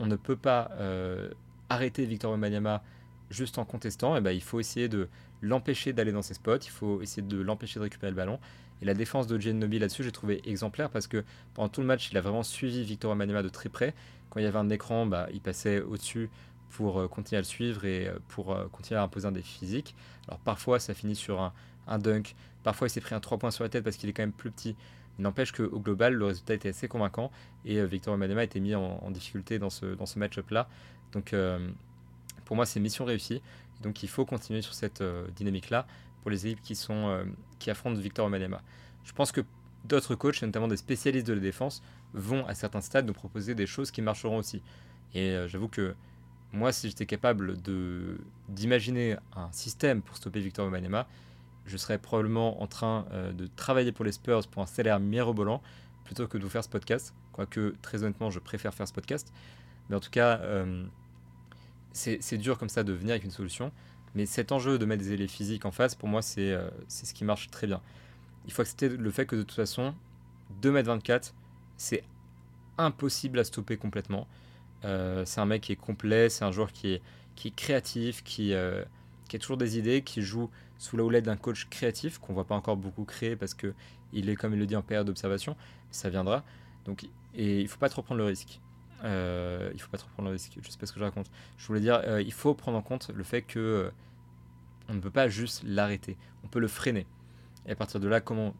on ne peut pas euh, arrêter Victor Wembanyama juste en contestant, et eh ben, il faut essayer de l'empêcher d'aller dans ses spots, il faut essayer de l'empêcher de récupérer le ballon. Et la défense de Nobi là-dessus, j'ai trouvé exemplaire parce que pendant tout le match, il a vraiment suivi Victor Wembanyama de très près. Quand il y avait un écran, bah, il passait au-dessus pour euh, continuer à le suivre et euh, pour continuer à imposer un défi physique. Alors parfois, ça finit sur un, un dunk. Parfois, il s'est pris un 3 points sur la tête parce qu'il est quand même plus petit. N'empêche qu'au global, le résultat était assez convaincant et euh, Victor Wembanyama a été mis en, difficulté dans ce, dans ce match-up-là. Donc, euh, pour moi, c'est mission réussie. donc, il faut continuer sur cette euh, dynamique-là pour les équipes qui, sont, qui affrontent Victor Wembanyama. Je pense que d'autres coachs, notamment des spécialistes de la défense, vont à certains stades nous proposer des choses qui marcheront aussi. Et j'avoue que moi, si j'étais capable d'imaginer un système pour stopper Victor Wembanyama, je serais probablement en train euh, de travailler pour les Spurs pour un salaire mirobolant plutôt que de vous faire ce podcast. Quoique, très honnêtement, je préfère faire ce podcast. Mais en tout cas, euh, c'est dur comme ça de venir avec une solution. Mais cet enjeu de mettre des élèves physiques en face, pour moi, euh, c'est ce qui marche très bien. Il faut accepter le fait que de toute façon, 2m24, c'est impossible à stopper complètement. c'est un mec qui est complet, c'est un joueur qui est, qui est créatif, qui, qui a toujours des idées, qui joue sous la houlette d'un coach créatif qu'on voit pas encore beaucoup créer parce que il est comme il le dit en période d'observation, ça viendra. Donc et il faut pas trop prendre le risque. Euh, il faut pas trop prendre le risque. Je sais pas ce que je raconte. Je voulais dire, euh, il faut prendre en compte le fait que euh, on ne peut pas juste l'arrêter. On peut le freiner. Et à partir de là, comment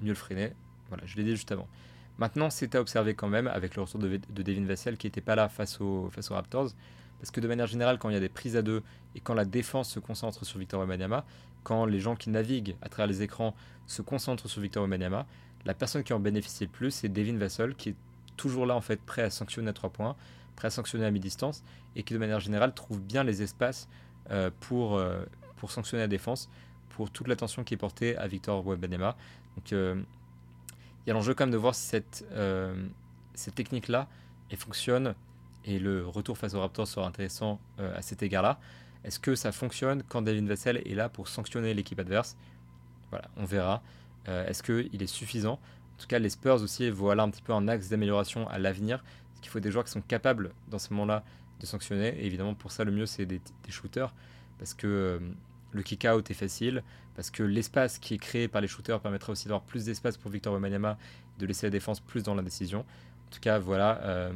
mieux le freiner? Voilà, je l'ai dit juste avant. Maintenant, c'est à observer quand même avec le retour de, de Devin Vassell qui n'était pas là face, au, face aux Raptors. Parce que de manière générale, quand il y a des prises à deux et quand la défense se concentre sur Victor Wembanyama, quand les gens qui naviguent à travers les écrans se concentrent sur Victor Wembanyama, la personne qui en bénéficie le plus, c'est Devin Vassell, qui est toujours là en fait prêt à sanctionner à trois points, prêt à sanctionner à mi-distance, et qui de manière générale trouve bien les espaces euh, pour, euh, pour sanctionner la défense, pour toute l'attention qui est portée à Victor Wembanyama. Donc euh, il y a l'enjeu quand même de voir si cette, technique-là fonctionne et le retour face aux Raptors sera intéressant à cet égard-là. Est-ce que ça fonctionne quand David Vassell est là pour sanctionner l'équipe adverse? Voilà, on verra. Euh, est-ce qu'il est suffisant? En tout cas, les Spurs aussi voient là un petit peu un axe d'amélioration à l'avenir. Parce qu'il faut des joueurs qui sont capables, dans ce moment-là, de sanctionner? Et évidemment, pour ça, le mieux, c'est des, shooters. Parce que euh, le kick-out est facile. Parce que l'espace qui est créé par les shooters permettra aussi d'avoir plus d'espace pour Victor Wembanyama, de laisser la défense plus dans la décision. En tout cas, voilà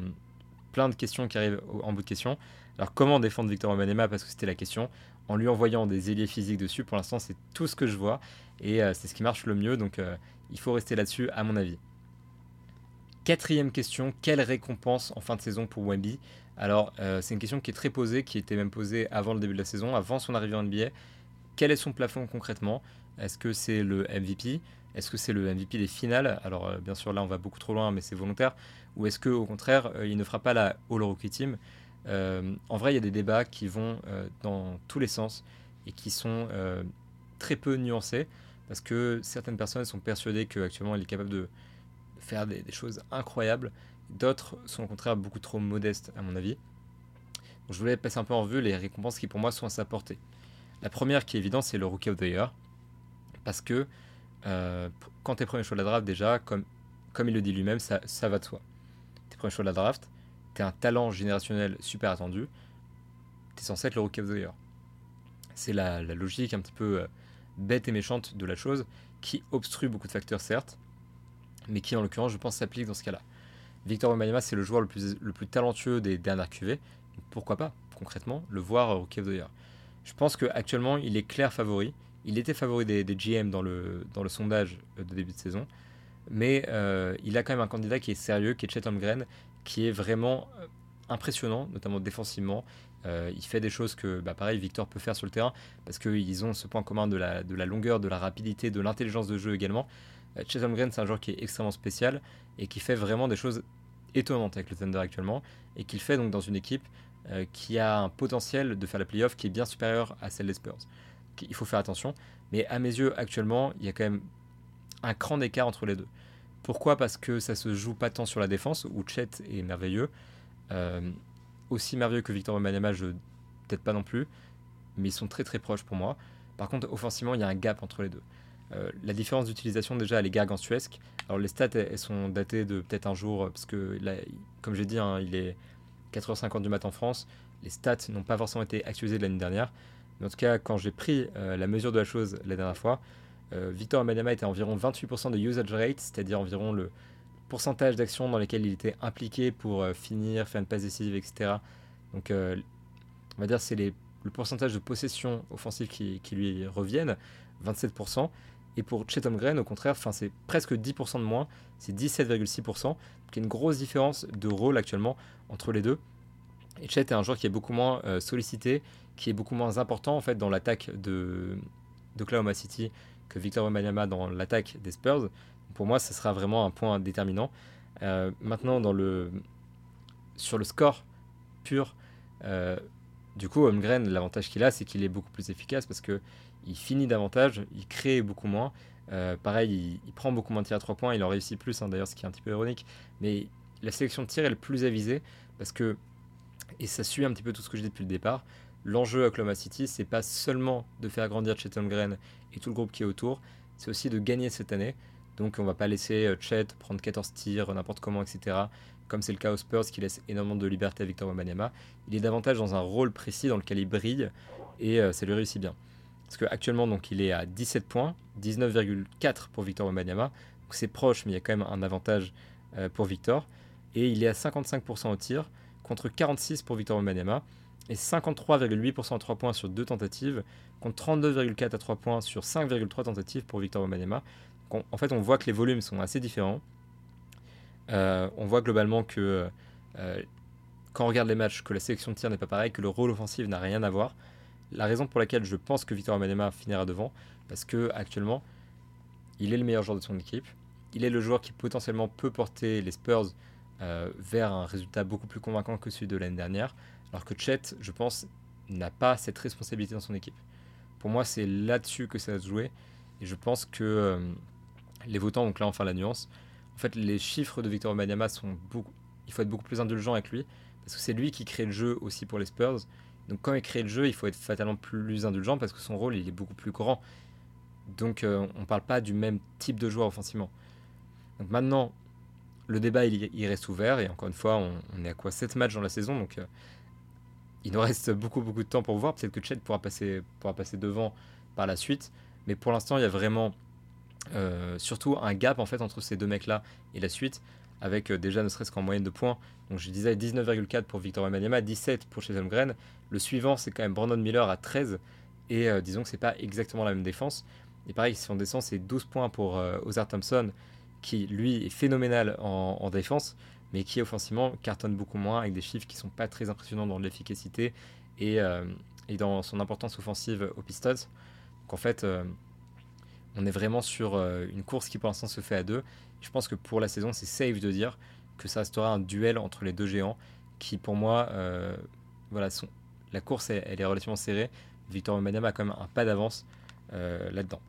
plein de questions qui arrivent en bout de question. Alors comment défendre Victor Wembanyama parce que c'était la question en lui envoyant des ailiers physiques dessus. Pour l'instant, c'est tout ce que je vois et euh, c'est ce qui marche le mieux. Donc euh, il faut rester là-dessus à mon avis. Quatrième question, quelle récompense en fin de saison pour Wemby? Alors euh, c'est une question qui est très posée, qui était même posée avant le début de la saison, avant son arrivée en NBA. Quel est son plafond concrètement? Est-ce que c'est le MVP Est-ce que c'est le MVP des finales? Alors bien sûr là on va beaucoup trop loin mais c'est volontaire. Ou est-ce qu'au contraire, euh, il ne fera pas la All Rookie Team? En vrai, il y a des débats qui vont euh, dans tous les sens et qui sont très peu nuancés parce que certaines personnes sont persuadées qu'actuellement il est capable de faire des, choses incroyables. D'autres sont au contraire beaucoup trop modestes à mon avis. Donc, je voulais passer un peu en revue les récompenses qui pour moi sont à sa portée. La première qui est évidente, c'est le Rookie of the Year. Parce que quand tu es premier choix de la draft, déjà, comme, comme il le dit lui-même, ça, ça va de soi premier choix de la draft, tu es un talent générationnel super attendu, tu es censé être le Rookie of the Year. C'est la, logique un petit peu euh, bête et méchante de la chose, qui obstrue beaucoup de facteurs certes, mais qui en l'occurrence je pense s'applique dans ce cas-là. Victor Wembanyama c'est le joueur le plus, le plus talentueux des dernières QV, pourquoi pas concrètement le voir Rookie of the Year. Je pense qu'actuellement il est clair favori, il était favori des, GM dans le, sondage de début de saison. mais il a quand même un candidat qui est sérieux, qui est Chet Holmgren, qui est vraiment impressionnant, notamment défensivement. il fait des choses que, bah, pareil, Victor peut faire sur le terrain, parce qu'ils ont ce point commun de la, de la longueur, de la rapidité, de l'intelligence de jeu également. Chet Holmgren, c'est un joueur qui est extrêmement spécial et qui fait vraiment des choses étonnantes avec le Thunder actuellement, et qu'il fait donc dans une équipe euh, qui a un potentiel de faire la playoff qui est bien supérieur à celle des Spurs. il faut faire attention. Mais à mes yeux, actuellement, il y a quand même un cran d'écart entre les deux. Pourquoi? Parce que ça se joue pas tant sur la défense, où Chet est merveilleux. Euh, aussi merveilleux que Victor Wembanyama, je peut-être pas non plus, mais ils sont très très proches pour moi. Par contre, offensivement, il y a un gap entre les deux. Euh, la différence d'utilisation, déjà, elle est gargantuesque. Alors, les stats, elles, sont datées de peut-être un jour, parce que, comme j'ai dit, hein, il est 4h50 du matin en France. Les stats n'ont pas forcément été actualisés de l'année dernière. En tout cas, quand j'ai pris euh, la mesure de la chose la dernière fois, Victor Wembanyama était à environ 28% de usage rate, c'est-à-dire environ le pourcentage d'actions dans lesquelles il était impliqué pour euh, finir, faire une passe décisive, etc. Donc, on va dire c'est le pourcentage de possession offensive qui, lui reviennent, 27%. Et pour Chetom Green, au contraire, c'est presque 10% de moins, c'est 17,6%. Donc il y a une grosse différence de rôle actuellement entre les deux. Et Chet est un joueur qui est beaucoup moins euh, sollicité, qui est beaucoup moins important en fait dans l'attaque de d'Oklahoma City que Victor Wembanyama dans l'attaque des Spurs. Pour moi, ce sera vraiment un point déterminant. Euh, maintenant, dans le sur le score pur, euh, du coup, Holmgren, l'avantage qu'il a, c'est qu'il est beaucoup plus efficace parce que il finit davantage, il crée beaucoup moins. Euh, pareil, il, prend beaucoup moins de tirs à 3 points, il en réussit plus, hein, d'ailleurs, ce qui est un petit peu ironique. Mais la sélection de tir est le plus avisée parce que, et ça suit un petit peu tout ce que je dis depuis le départ, l'enjeu à Oklahoma City, c'est pas seulement de faire grandir Chet Holmgren et tout le groupe qui est autour, c'est aussi de gagner cette année. Donc on va pas laisser euh, Chet prendre 14 tirs n'importe comment, etc. Comme c'est le cas aux Spurs qui laisse énormément de liberté à Victor Wembanyama. Il est davantage dans un rôle précis dans lequel il brille et euh, ça lui réussit bien. Parce qu'actuellement, donc, il est à 17 points, 19,4 pour Victor Wembanyama. C'est proche, mais il y a quand même un avantage euh, pour Victor. Et il est à 55% au tir, contre 46 pour Victor Wembanyama. Et 53,8% à 3 points sur 2 tentatives, contre 32,4 à 3 points sur 5,3 tentatives pour Victor Wembanyama. en fait, on voit que les volumes sont assez différents. Euh, on voit globalement que euh, quand on regarde les matchs, que la sélection de tir n'est pas pareille, que le rôle offensif n'a rien à voir la raison pour laquelle je pense que Victor Wembanyama finira devant, parce que actuellement, il est le meilleur joueur de son équipe. Il est le joueur qui potentiellement peut porter les Spurs euh, vers un résultat beaucoup plus convaincant que celui de l'année dernière, alors que Chet, je pense, n'a pas cette responsabilité dans son équipe. Pour moi, c'est là-dessus que ça va se jouer, et je pense que euh, les votants, donc là on fait la nuance, en fait les chiffres de Victor Wembanyama sont beaucoup... Il faut être beaucoup plus indulgent avec lui, parce que c'est lui qui crée le jeu aussi pour les Spurs, donc quand il crée le jeu, il faut être fatalement plus indulgent parce que son rôle, il est beaucoup plus grand. Donc euh, on ne parle pas du même type de joueur offensivement. Donc maintenant, le débat, il, reste ouvert. Et encore une fois, on, est à quoi? 7 matchs dans la saison. Donc euh, il nous reste beaucoup, beaucoup de temps pour voir. Peut-être que Chet pourra passer, devant par la suite. Mais pour l'instant, il y a vraiment euh, surtout un gap en fait entre ces deux mecs-là et la suite avec déjà ne serait-ce qu'en moyenne de points. Donc je disais 19,4 pour Victor Wembanyama, 17 pour chez Holmgren, le suivant, c'est quand même Brandon Miller à 13. Et euh, disons que c'est pas exactement la même défense. Et pareil, si on descend, c'est 12 points pour euh, Ozar Thompson, qui lui est phénoménal en, défense, mais qui offensivement cartonne beaucoup moins, avec des chiffres qui sont pas très impressionnants dans l'efficacité et, euh, dans son importance offensive aux Pistons. Donc en fait, on est vraiment sur une course qui pour l'instant se fait à deux. Je pense que pour la saison, c'est safe de dire que ça restera un duel entre les deux géants qui, pour moi, voilà, sont la course, elle, est relativement serrée. Victor Wembanyama a quand même un pas d'avance euh, là-dedans.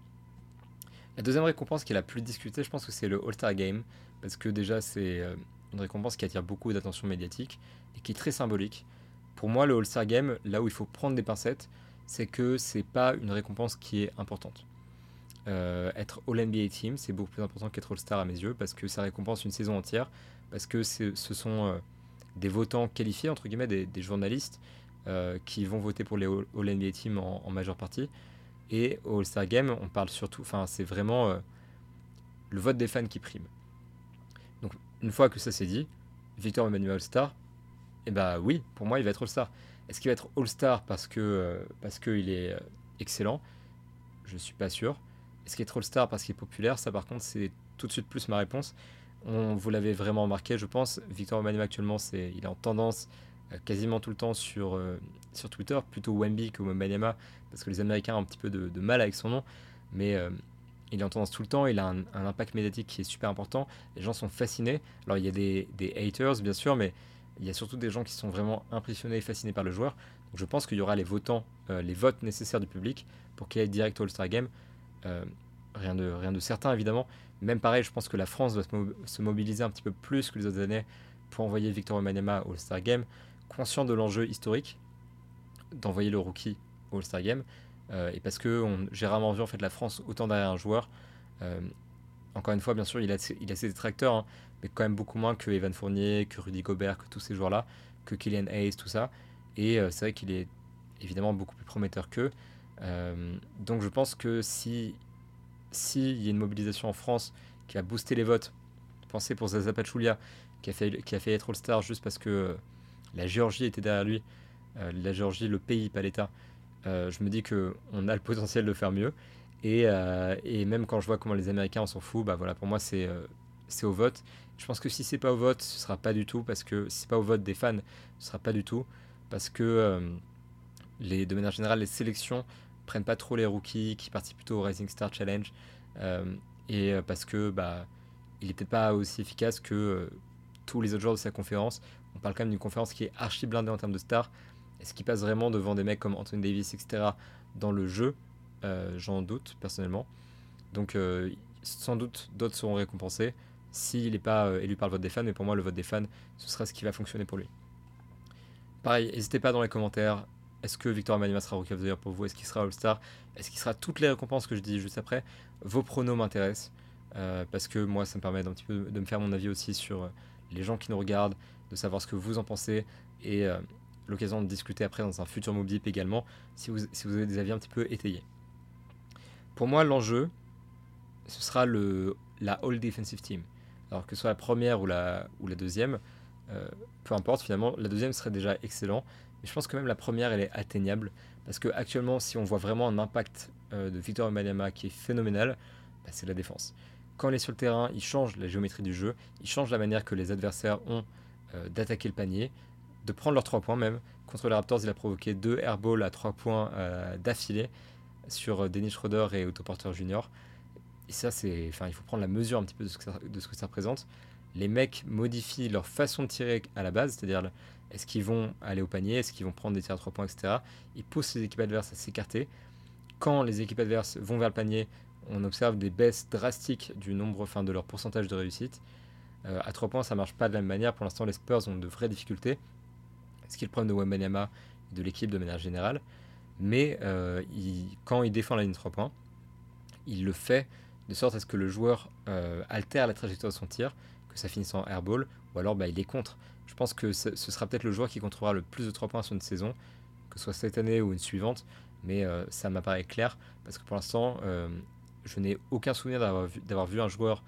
La deuxième récompense qui est la plus discutée, je pense que c'est le All-Star Game, parce que déjà c'est euh, une récompense qui attire beaucoup d'attention médiatique et qui est très symbolique. Pour moi, le All-Star Game, là où il faut prendre des pincettes, c'est que c'est pas une récompense qui est importante. Euh, être All-NBA Team, c'est beaucoup plus important qu'être All-Star à mes yeux, parce que ça récompense une saison entière, parce que ce sont des votants qualifiés, entre guillemets, des journalistes, euh, qui vont voter pour les All-NBA Team en, majeure partie. Et au All-Star Game, on parle surtout, enfin, c'est vraiment euh, le vote des fans qui prime. Une fois que ça c'est dit, Victor Emmanuel All-Star, eh ben oui, pour moi, il va être All-Star. Est-ce qu'il va être All-Star parce que euh, parce qu'il est excellent? Je suis pas sûr. Est-ce qu'il est All-Star parce qu'il est populaire? Ça, par contre, c'est tout de suite plus ma réponse. On, vous l'avez vraiment remarqué, je pense. Victor Wembanyama actuellement, c'est, il est en tendance euh, quasiment tout le temps sur, euh, sur Twitter, plutôt Wemby que Wembanyama, parce que les Américains ont un petit peu de, mal avec son nom. Mais euh, il est en tendance tout le temps, il a un, impact médiatique qui est super important. Les gens sont fascinés. Alors il y a des, haters, bien sûr, mais il y a surtout des gens qui sont vraiment impressionnés et fascinés par le joueur. Donc je pense qu'il y aura les votants, les votes nécessaires du public pour qu'il aille direct au All-Star Game. rien, de, rien de certain évidemment, même pareil, je pense que la France va se, mobiliser un petit peu plus que les autres années pour envoyer Victor Wembanyama au All-Star Game, conscient de l'enjeu historique d'envoyer le rookie au All-Star Game. Euh, et parce que j'ai rarement vu en fait la France autant derrière un joueur. Euh, encore une fois, bien sûr, il a, ses détracteurs, hein, mais quand même beaucoup moins que Evan Fournier, que Rudy Gobert, que tous ces joueurs-là, que Kylian Hayes, tout ça. Et euh, c'est vrai qu'il est évidemment beaucoup plus prometteur qu'eux. donc je pense que si s'il y a une mobilisation en France qui a boosté les votes, pensez pour Zaza Pachulia, qui a fait, être All-Star juste parce que euh, la Géorgie était derrière lui, euh, la Géorgie, le pays, pas l'État, euh, je me dis qu'on a le potentiel de faire mieux. Et, et, même quand je vois comment les Américains s'en foutent, bah voilà, pour moi c'est c'est au vote. Je pense que si c'est pas au vote, ce sera pas du tout, parce que si c'est pas au vote des fans, ce sera pas du tout, parce que les, de manière générale, les sélections prennent pas trop les rookies, qui participent plutôt au Rising Star Challenge. Euh, et euh, parce que bah, il est peut-être pas aussi efficace que euh, tous les autres joueurs de sa conférence. On parle quand même d'une conférence qui est archi blindée en termes de stars. Est-ce qu'il passe vraiment devant des mecs comme Anthony Davis, etc. dans le jeu? J'en doute personnellement. Donc sans doute d'autres seront récompensés s'il n'est pas élu par le vote des fans. Mais pour moi, le vote des fans, ce sera ce qui va fonctionner pour lui. Pareil, n'hésitez pas dans les commentaires est-ce que Victor Emmanuel sera Rookie of the pour vous? Est-ce qu'il sera All-Star? Est-ce qu'il sera toutes les récompenses que je dis juste après? Vos pronos m'intéressent euh, parce que moi, ça me permet petit peu de me faire mon avis aussi sur euh, les gens qui nous regardent, de savoir ce que vous en pensez et euh, l'occasion de discuter après dans un futur Mob Deep également si vous, si vous avez des avis un petit peu étayés. Pour moi, l'enjeu, ce sera le, la All Defensive Team. Alors que ce soit la première ou la, ou la deuxième, peu importe finalement, la deuxième serait déjà excellent mais je pense que même la première, elle est atteignable. Parce que actuellement, si on voit vraiment un impact euh, de Victor Wembanyama qui est phénoménal, bah, c'est la défense. Quand il est sur le terrain, il change la géométrie du jeu, il change la manière que les adversaires ont euh, d'attaquer le panier, de prendre leurs 3 points même. Contre les Raptors, il a provoqué deux airballs à 3 points euh, d'affilée sur Dennis Schroeder et Otto Porter Jr. Et ça, c'est, enfin, il faut prendre la mesure un petit peu de ce que ça, de ce que ça représente. Les mecs modifient leur façon de tirer à la base, c'est-à-dire est-ce qu'ils vont aller au panier Est-ce qu'ils vont prendre des tirs à 3 points, etc. Ils poussent les équipes adverses à s'écarter. Quand les équipes adverses vont vers le panier, on observe des baisses drastiques du nombre, enfin de leur pourcentage de réussite. Euh, à 3 points, ça marche pas de la même manière. Pour l'instant, les Spurs ont de vraies difficultés. Ce qui est le problème de Wembanyama et de l'équipe de manière générale. Mais euh, quand il défend la ligne 3 points, il le fait de sorte à ce que le joueur euh, altère la trajectoire de son tir, que ça finisse en airball, ou alors bah, il est contre. Je pense que ce, sera peut-être le joueur qui contrôlera le plus de 3 points sur une saison, que ce soit cette année ou une suivante, mais euh, ça m'apparaît clair, parce que pour l'instant, je n'ai aucun souvenir d'avoir vu, un joueur,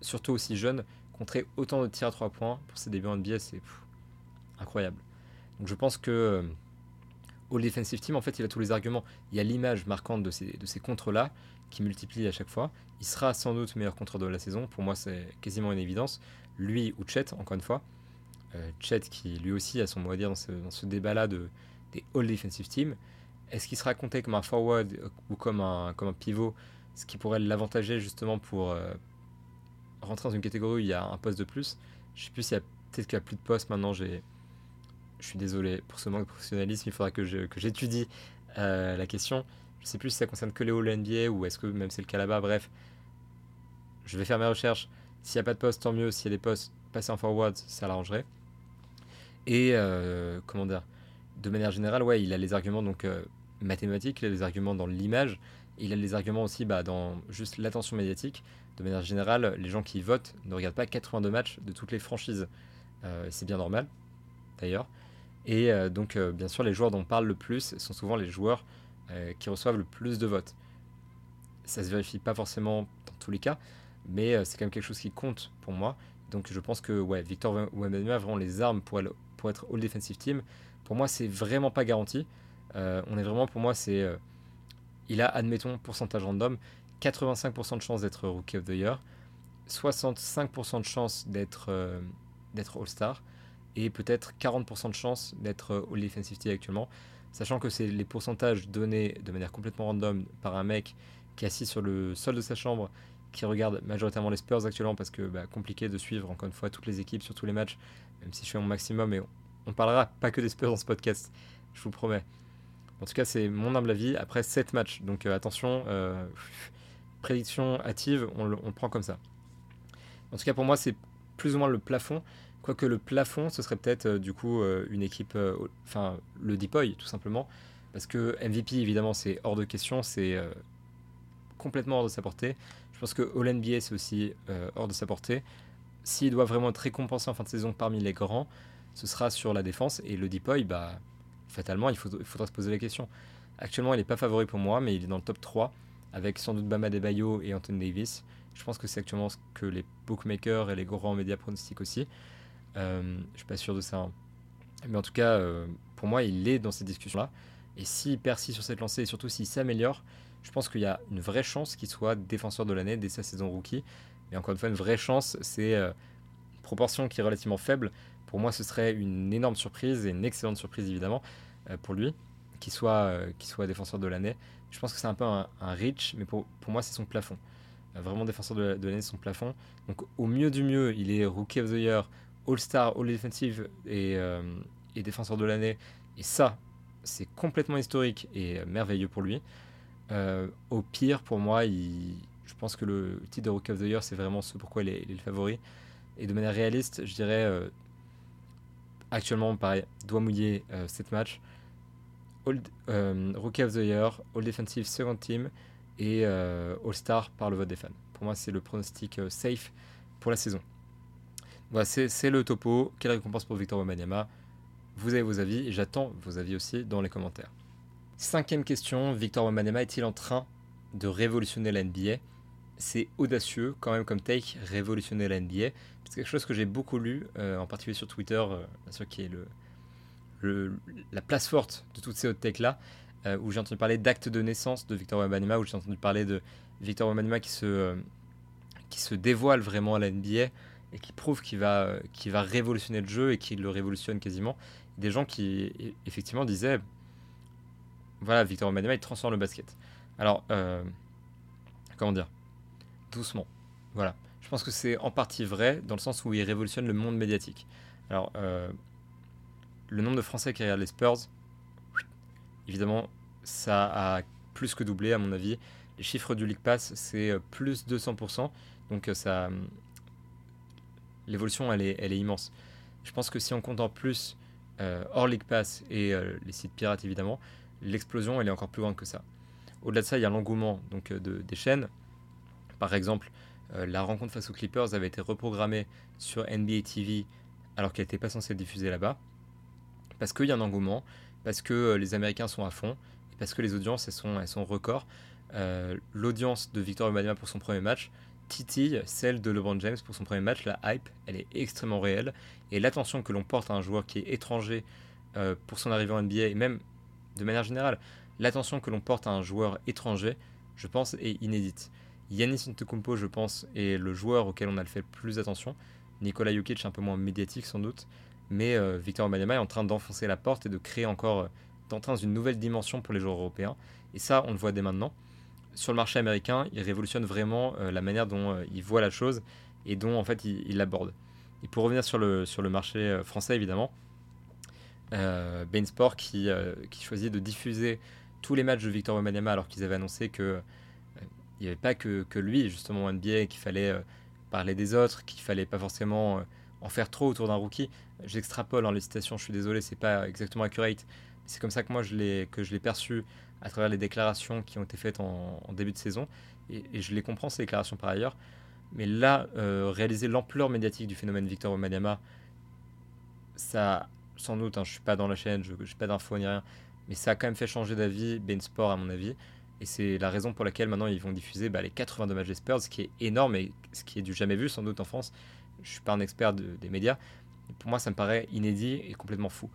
surtout aussi jeune, contrer autant de tirs à 3 points pour ses débuts en NBA, c'est incroyable. Donc je pense que au defensive team, en fait, il a tous les arguments. Il y a l'image marquante de ces, de ces contres-là qui multiplie à chaque fois. Il sera sans doute meilleur contre de la saison. Pour moi, c'est quasiment une évidence. Lui ou Chet, encore une fois. Euh, Chet qui lui aussi a son mot à dire dans ce, débat-là de, des All Defensive Team. Est-ce qu'il sera compté comme un forward ou comme un, comme un pivot? Ce qui pourrait l'avantager justement pour euh, rentrer dans une catégorie où il y a un poste de plus. Je sais plus s'il y a peut-être qu'il n'y a plus de poste maintenant. J'ai, je suis désolé pour ce manque de professionnalisme. Il faudra que, j'étudie euh, la question. Je sais plus si ça concerne que les All NBA ou est-ce que même c'est le cas là-bas. Bref, je vais faire mes recherches. S'il n'y a pas de poste, tant mieux. S'il y a des postes, passer en forward, ça l'arrangerait. Et euh, comment dire, de manière générale, ouais, il a les arguments donc euh, mathématiques, il a les arguments dans l'image, il a les arguments aussi bah, dans juste l'attention médiatique. De manière générale, les gens qui votent ne regardent pas 82 matchs de toutes les franchises. C'est bien normal, d'ailleurs. Et donc, bien sûr, les joueurs dont on parle le plus sont souvent les joueurs qui reçoivent le plus de votes. Ça se vérifie pas forcément dans tous les cas, mais c'est quand même quelque chose qui compte pour moi. Donc je pense que ouais, Victor Wembanyama a vraiment les armes pour, être All Defensive Team. Pour moi, c'est vraiment pas garanti. Euh, on est vraiment, pour moi, c'est. Euh, il a, admettons, pourcentage random, 85% de chance d'être Rookie of the Year. 65% de chances d'être d'être All-Star et peut-être 40% de chances d'être All Defensive actuellement, sachant que c'est les pourcentages donnés de manière complètement random par un mec qui est assis sur le sol de sa chambre, qui regarde majoritairement les Spurs actuellement parce que bah, compliqué de suivre encore une fois toutes les équipes sur tous les matchs, même si je fais mon maximum et on, parlera pas que des Spurs dans ce podcast, je vous promets. En tout cas, c'est mon humble avis après 7 matchs. Donc euh, attention, euh, prédiction hâtive, on le, prend comme ça. En tout cas, pour moi, c'est plus ou moins le plafond. Quoique le plafond, ce serait peut-être euh, du coup une équipe, enfin le Deepoy tout simplement. Parce que MVP, évidemment, c'est hors de question, c'est complètement hors de sa portée. Je pense que All NBA, c'est aussi hors de sa portée. S'il doit vraiment être récompensé en fin de saison parmi les grands, ce sera sur la défense. Et le Deepoy, bah, fatalement, il, faudra se poser la question. Actuellement, il n'est pas favori pour moi, mais il est dans le top 3, avec sans doute Bama Debayo et Anthony Davis. Je pense que c'est actuellement ce que les bookmakers et les grands médias pronostiquent aussi. Euh, je suis pas sûr de ça. Hein. Mais en tout cas, euh, pour moi, il est dans cette discussion-là. Et s'il persiste sur cette lancée, et surtout s'il s'améliore, je pense qu'il y a une vraie chance qu'il soit défenseur de l'année dès sa saison rookie. Mais encore une fois, une vraie chance, c'est euh, une proportion qui est relativement faible. Pour moi, ce serait une énorme surprise et une excellente surprise évidemment pour lui qu'il soit, soit défenseur de l'année. Je pense que c'est un peu un, reach, mais pour, pour moi, c'est son plafond. vraiment défenseur de, l'année, c'est son plafond. Donc, au mieux du mieux, il est Rookie of the Year, All-Star, All-Defensive et, et défenseur de l'année. Et ça, c'est complètement historique et merveilleux pour lui. au pire, pour moi, je pense que le titre de Rookie of the Year, c'est vraiment ce pourquoi il est, le favori. Et de manière réaliste, je dirais actuellement, pareil, doit mouiller 7 matchs. Euh, Rookie of the Year, All Defensive Second Team et euh, All-Star par le vote des fans. Pour moi, c'est le pronostic euh, safe pour la saison. Voilà, c'est le topo. Quelle récompense pour Victor Wembanyama? Vous avez vos avis et j'attends vos avis aussi dans les commentaires. Cinquième question, Victor Wembanyama est-il en train de révolutionner la NBA C'est audacieux quand même comme take, révolutionner la NBA. C'est quelque chose que j'ai beaucoup lu, en particulier sur Twitter, bien sûr qui est la place forte de toutes ces hautes techs-là, euh, où j'ai entendu parler d'actes de naissance de Victor Wembanyama, où j'ai entendu parler de Victor Wembanyama qui se, euh, qui se dévoile vraiment à la NBA et qui prouve qu'il va, euh, va révolutionner le jeu et qu'il le révolutionne quasiment. Des gens qui, effectivement, disaient voilà, Victor Wembanyama, il transforme le basket. Alors, comment dire? Doucement. Voilà. Je pense que c'est en partie vrai, dans le sens où il révolutionne le monde médiatique. Alors, le nombre de Français qui regardent les Spurs, évidemment, ça a plus que doublé à mon avis. Les chiffres du League Pass, c'est euh, plus de 200%. Donc euh, ça, l'évolution, elle est, immense. Je pense que si on compte en plus euh, hors League Pass et les sites pirates, évidemment, l'explosion, elle est encore plus grande que ça. Au-delà de ça, il y a l'engouement donc, de, des chaînes. Par exemple, la rencontre face aux Clippers avait été reprogrammée sur NBA TV alors qu'elle n'était pas censée être diffusée là-bas parce qu'il y a un engouement, parce que euh, les Américains sont à fond, et parce que les audiences, elles sont, elles sont records. Euh, l'audience de Victor Wembanyama pour son premier match titille celle de LeBron James pour son premier match. La hype, elle est extrêmement réelle. Et l'attention que l'on porte à un joueur qui est étranger euh, pour son arrivée en NBA, et même de manière générale, l'attention que l'on porte à un joueur étranger, je pense, est inédite. Yanis Antetokounmpo, je pense, est le joueur auquel on a fait le plus attention. Nikola Jokic, un peu moins médiatique sans doute. Mais euh, Victor Wembanyama est en train d'enfoncer la porte et de créer encore, euh, d'entrer dans une nouvelle dimension pour les joueurs européens. Et ça, on le voit dès maintenant. Sur le marché américain, il révolutionne vraiment euh, la manière dont il voit la chose et dont en fait il l'aborde. Et pour revenir sur le, sur le marché français, évidemment, euh, Bain Sport qui, qui, choisit de diffuser tous les matchs de Victor Wembanyama alors qu'ils avaient annoncé que il n'y avait pas que, que, lui justement en NBA qu'il fallait parler des autres, qu'il fallait pas forcément en faire trop autour d'un rookie. J'extrapole en les citations, je suis désolé, c'est pas exactement accurate. C'est comme ça que moi je l'ai que je l'ai perçu à travers les déclarations qui ont été faites en, début de saison et, je les comprends ces déclarations par ailleurs. Mais là, euh, réaliser l'ampleur médiatique du phénomène Victor Wembanyama, ça, sans doute, hein, je suis pas dans la chaîne, je n'ai pas d'infos ni rien, mais ça a quand même fait changer d'avis Ben Sport à mon avis. Et c'est la raison pour laquelle maintenant ils vont diffuser bah, les 82 matchs des Spurs, ce qui est énorme et ce qui est du jamais vu sans doute en France je suis pas un expert des médias. pour moi, ça me paraît inédit et complètement fou.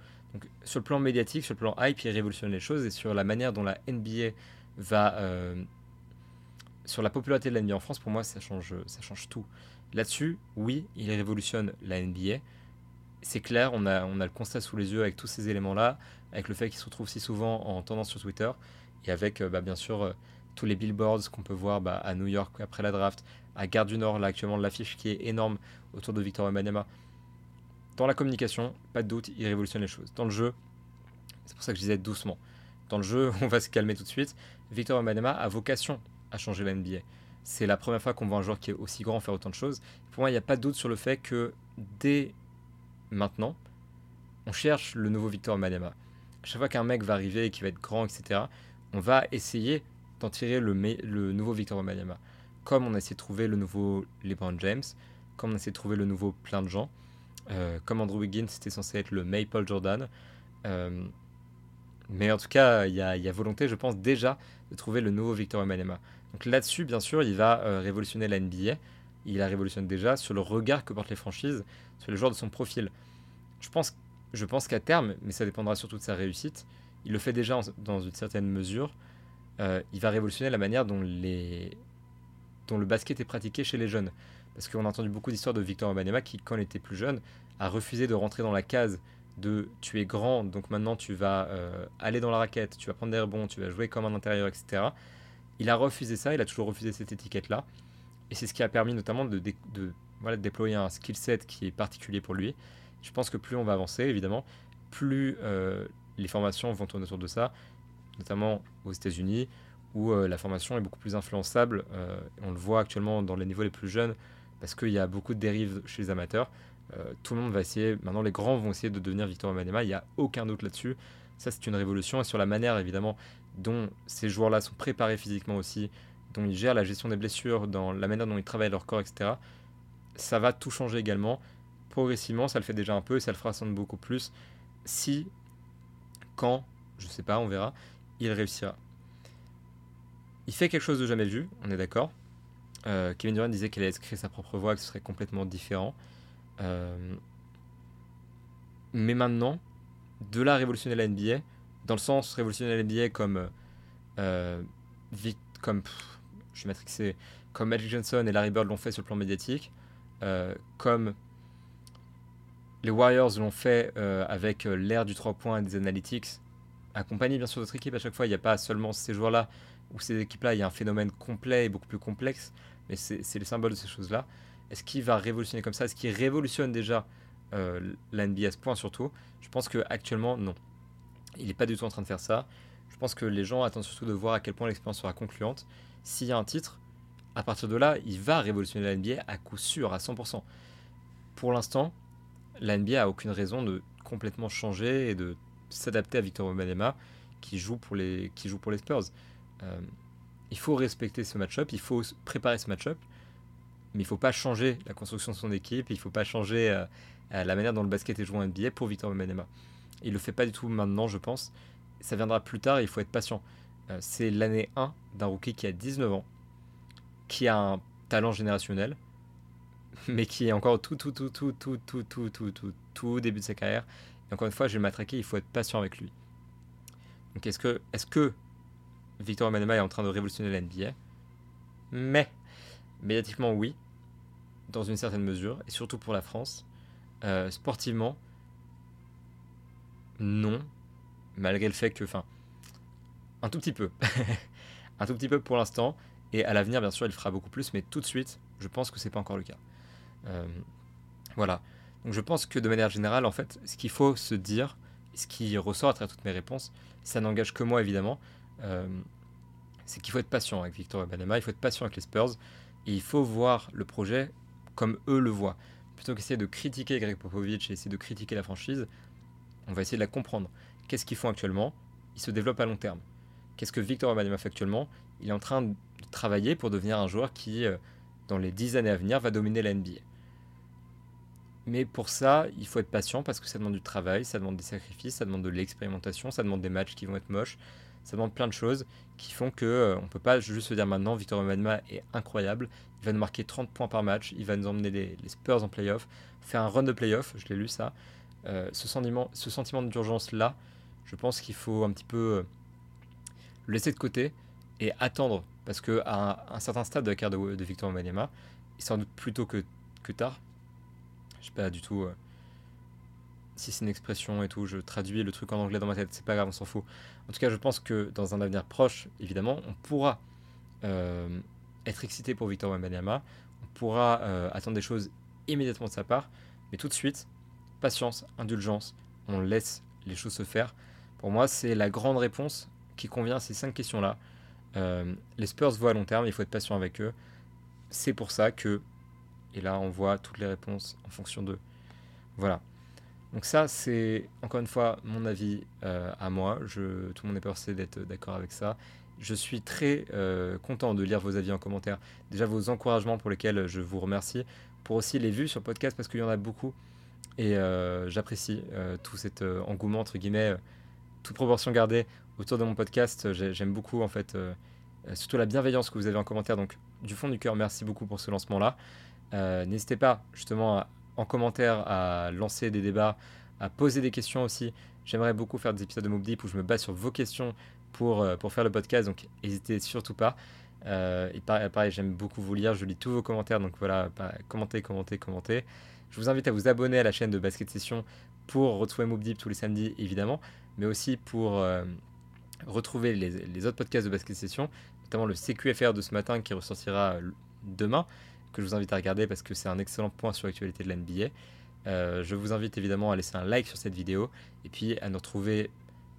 Sur le plan médiatique, sur le plan hype, il révolutionne les choses et sur la manière dont la NBA va. Euh, sur la popularité de la NBA en France, pour moi, ça change, ça change tout. Là-dessus, oui, il révolutionne la NBA. C'est clair, on a, on le constat sous les yeux avec tous ces éléments-là, avec le fait qu'il se retrouve si souvent en tendance sur Twitter, et avec bah, bien sûr tous les billboards qu'on peut voir bah, à New York après la draft, à Gare du Nord, là actuellement l'affiche qui est énorme autour de Victor Wembanyama. Dans la communication, pas de doute, il révolutionne les choses. Dans le jeu, c'est pour ça que je disais doucement. Dans le jeu, (laughs) on va se calmer tout de suite. Victor Wembanyama a vocation à changer la NBA. C'est la première fois qu'on voit un joueur qui est aussi grand faire autant de choses. Pour moi, il n'y a pas de doute sur le fait que dès maintenant, on cherche le nouveau Victor Wembanyama. Chaque fois qu'un mec va arriver et qui va être grand, etc., on va essayer d'en tirer le, le nouveau Victor Wembanyama. Comme on a essayé de trouver le nouveau LeBron James, comme on a essayé de trouver le nouveau plein de gens. Euh, comme Andrew Wiggins, c'était censé être le Maple Jordan. Euh, mais en tout cas, il y, a volonté, je pense, déjà de trouver le nouveau Victor Wembanyama. Donc là-dessus, bien sûr, il va euh, révolutionner la NBA. Il la révolutionne déjà sur le regard que portent les franchises sur les joueurs de son profil. Je pense, je pense qu'à terme, mais ça dépendra surtout de sa réussite, il le fait déjà dans une certaine mesure. il va révolutionner la manière dont, le basket est pratiqué chez les jeunes. Parce qu'on a entendu beaucoup d'histoires de Victor Wembanyama qui, quand il était plus jeune, a refusé de rentrer dans la case de tu es grand, donc maintenant tu vas euh, aller dans la raquette, tu vas prendre des rebonds, tu vas jouer comme un intérieur, etc. Il a refusé ça, il a toujours refusé cette étiquette-là. Et c'est ce qui a permis notamment de déployer un skill set qui est particulier pour lui. Je pense que plus on va avancer, évidemment, plus euh, les formations vont tourner autour de ça, notamment aux États-Unis, où euh, la formation est beaucoup plus influençable. on le voit actuellement dans les niveaux les plus jeunes parce qu'il y a beaucoup de dérives chez les amateurs. Euh, tout le monde va essayer, maintenant les grands vont essayer de devenir Victor Wembanyama, il n'y a aucun doute là-dessus. Ça, c'est une révolution. Et sur la manière, évidemment, dont ces joueurs-là sont préparés physiquement aussi, dont ils gèrent la gestion des blessures, dans la manière dont ils travaillent leur corps, etc., ça va tout changer également. Progressivement, ça le fait déjà un peu et ça le fera sans doute beaucoup plus si, quand, je sais pas, on verra, il réussira. Il fait quelque chose de jamais vu, on est d'accord. Euh, Kevin Durant disait qu'il allait créer sa propre voix, que ce serait complètement différent. Euh, mais maintenant, de la révolutionner la NBA, dans le sens révolutionner la NBA comme, euh, comme je vais comme Magic Johnson et Larry Bird l'ont fait sur le plan médiatique, comme les Warriors l'ont fait avec l'ère du 3 points et des analytics, accompagné bien sûr d'autres équipes à chaque fois. Il n'y a pas seulement ces joueurs-là ou ces équipes-là, il y a un phénomène complet et beaucoup plus complexe c'est le symbole de ces choses-là. Est-ce qu'il va révolutionner comme ça? Est-ce qu'il révolutionne déjà euh, la NBA à ce point surtout? Je pense qu'actuellement, non. Il n'est pas du tout en train de faire ça. Je pense que les gens attendent surtout de voir à quel point l'expérience sera concluante. S'il y a un titre, à partir de là, il va révolutionner la NBA à coup sûr, à 100%. Pour l'instant, la NBA a aucune raison de complètement changer et de s'adapter à Victor Wembanyama qui joue pour les, qui joue pour les Spurs. Euh, il faut respecter ce match-up, il faut préparer ce match-up, mais il ne faut pas changer la construction de son équipe, il ne faut pas changer euh, euh, la manière dont le basket est joué en NBA pour Victor Wembanyama. Il ne le fait pas du tout maintenant, je pense. Ça viendra plus tard et il faut être patient. Euh, c'est l'année 1 d'un rookie qui a 19 ans, qui a un talent générationnel, mais qui est encore tout, tout, tout, tout, tout, tout, tout, tout, tout, tout début de sa carrière. Et encore une fois, je vais m'attraquer, il faut être patient avec lui. Donc est-ce que, est-ce que Victor Wembanyama est en train de révolutionner la NBA. Mais, médiatiquement, oui, dans une certaine mesure, et surtout pour la France. Euh, sportivement, non, malgré le fait que, enfin, un tout petit peu. (laughs) un tout petit peu pour l'instant, et à l'avenir, bien sûr, il fera beaucoup plus, mais tout de suite, je pense que c'est pas encore le cas. Euh, voilà. Donc je pense que de manière générale, en fait, ce qu'il faut se dire, ce qui ressort à travers toutes mes réponses, ça n'engage que moi évidemment, c'est qu'il faut être patient avec Victor Wembanyama, il faut être patient avec les Spurs, et il faut voir le projet comme eux le voient. Plutôt qu'essayer de critiquer Greg Popovich et essayer de critiquer la franchise, on va essayer de la comprendre. Qu'est-ce qu'ils font actuellement? Ils se développent à long terme. Qu'est-ce que Victor Wembanyama fait actuellement? Il est en train de travailler pour devenir un joueur qui, euh, dans les 10 années à venir, va dominer la NBA. Mais pour ça, il faut être patient parce que ça demande du travail, ça demande des sacrifices, ça demande de l'expérimentation, ça demande des matchs qui vont être moches, ça demande plein de choses qui font que euh, on peut pas juste se dire maintenant Victor Wembanyama est incroyable, il va nous marquer 30 points par match, il va nous emmener les, Spurs en playoff, faire un run de playoff, je l'ai lu ça. Euh, ce sentiment, ce sentiment d'urgence là, je pense qu'il faut un petit peu euh, le laisser de côté et attendre. Parce que à un, certain stade de la carrière de, Victor Wembanyama, sans doute plutôt que que tard. Je sais pas du tout si c'est une expression et tout, je traduis le truc en anglais dans ma tête, c'est pas grave, on s'en fout. En tout cas, je pense que dans un avenir proche, évidemment, on pourra être excité pour Victor Wembanyama, on pourra attendre des choses immédiatement de sa part, mais tout de suite, patience, indulgence, on laisse les choses se faire. Pour moi, c'est la grande réponse qui convient à ces cinq questions-là. Euh, les Spurs voient à long terme, il faut être patient avec eux. C'est pour ça que, et là on voit toutes les réponses en fonction d'eux. Voilà. Donc ça, c'est encore une fois mon avis euh, à moi. Tout le monde est persuadé d'être d'accord avec ça. Je suis très euh, content de lire vos avis en commentaire. Déjà vos encouragements pour lesquels je vous remercie. Pour aussi les vues sur podcast parce qu'il y en a beaucoup. Et j'apprécie tout cet engouement, entre guillemets, toute proportion gardée, autour de mon podcast. J'aime beaucoup en fait, euh, euh, surtout la bienveillance que vous avez en commentaire. Donc du fond du cœur, merci beaucoup pour ce lancement-là. Euh, n'hésitez pas justement en commentaire à lancer des débats, à poser des questions aussi. J'aimerais beaucoup faire des épisodes de Mob Deep où je me base sur vos questions pour, pour faire le podcast, donc n'hésitez surtout pas. et pareil, j'aime beaucoup vous lire, je lis tous vos commentaires, donc voilà, commentez, commentez, commentez. Je vous invite à vous abonner à la chaîne de Basket Session pour retrouver Mob Deep tous les samedis, évidemment, mais aussi pour retrouver les, autres podcasts de Basket Session, notamment le CQFR de ce matin qui ressortira demain, que je vous invite à regarder parce que c'est un excellent point sur l'actualité de la NBA. Euh, je vous invite évidemment à laisser un like sur cette vidéo et puis à nous retrouver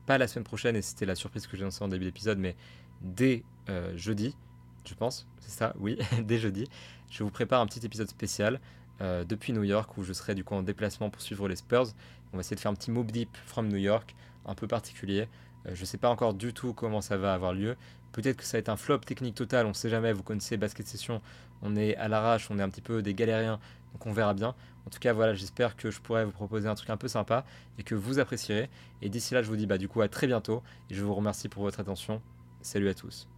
pas la semaine prochaine, et c'était la surprise que j'ai annoncée en début d'épisode, mais dès euh, jeudi, je pense, c'est ça, oui, (laughs) dès jeudi, je vous prépare un petit épisode spécial euh, depuis New York où je serai du coup en déplacement pour suivre les Spurs. On va essayer de faire un petit move deep from New York, un peu particulier. Euh, je ne sais pas encore du tout comment ça va avoir lieu. Peut-être que ça va être un flop technique total, on ne sait jamais. Vous connaissez Basket Session, on est à l'arrache, on est un petit peu des galériens, donc on verra bien. En tout cas, voilà, j'espère que je pourrai vous proposer un truc un peu sympa et que vous apprécierez. Et d'ici là, je vous dis bah, du coup à très bientôt et je vous remercie pour votre attention. Salut à tous.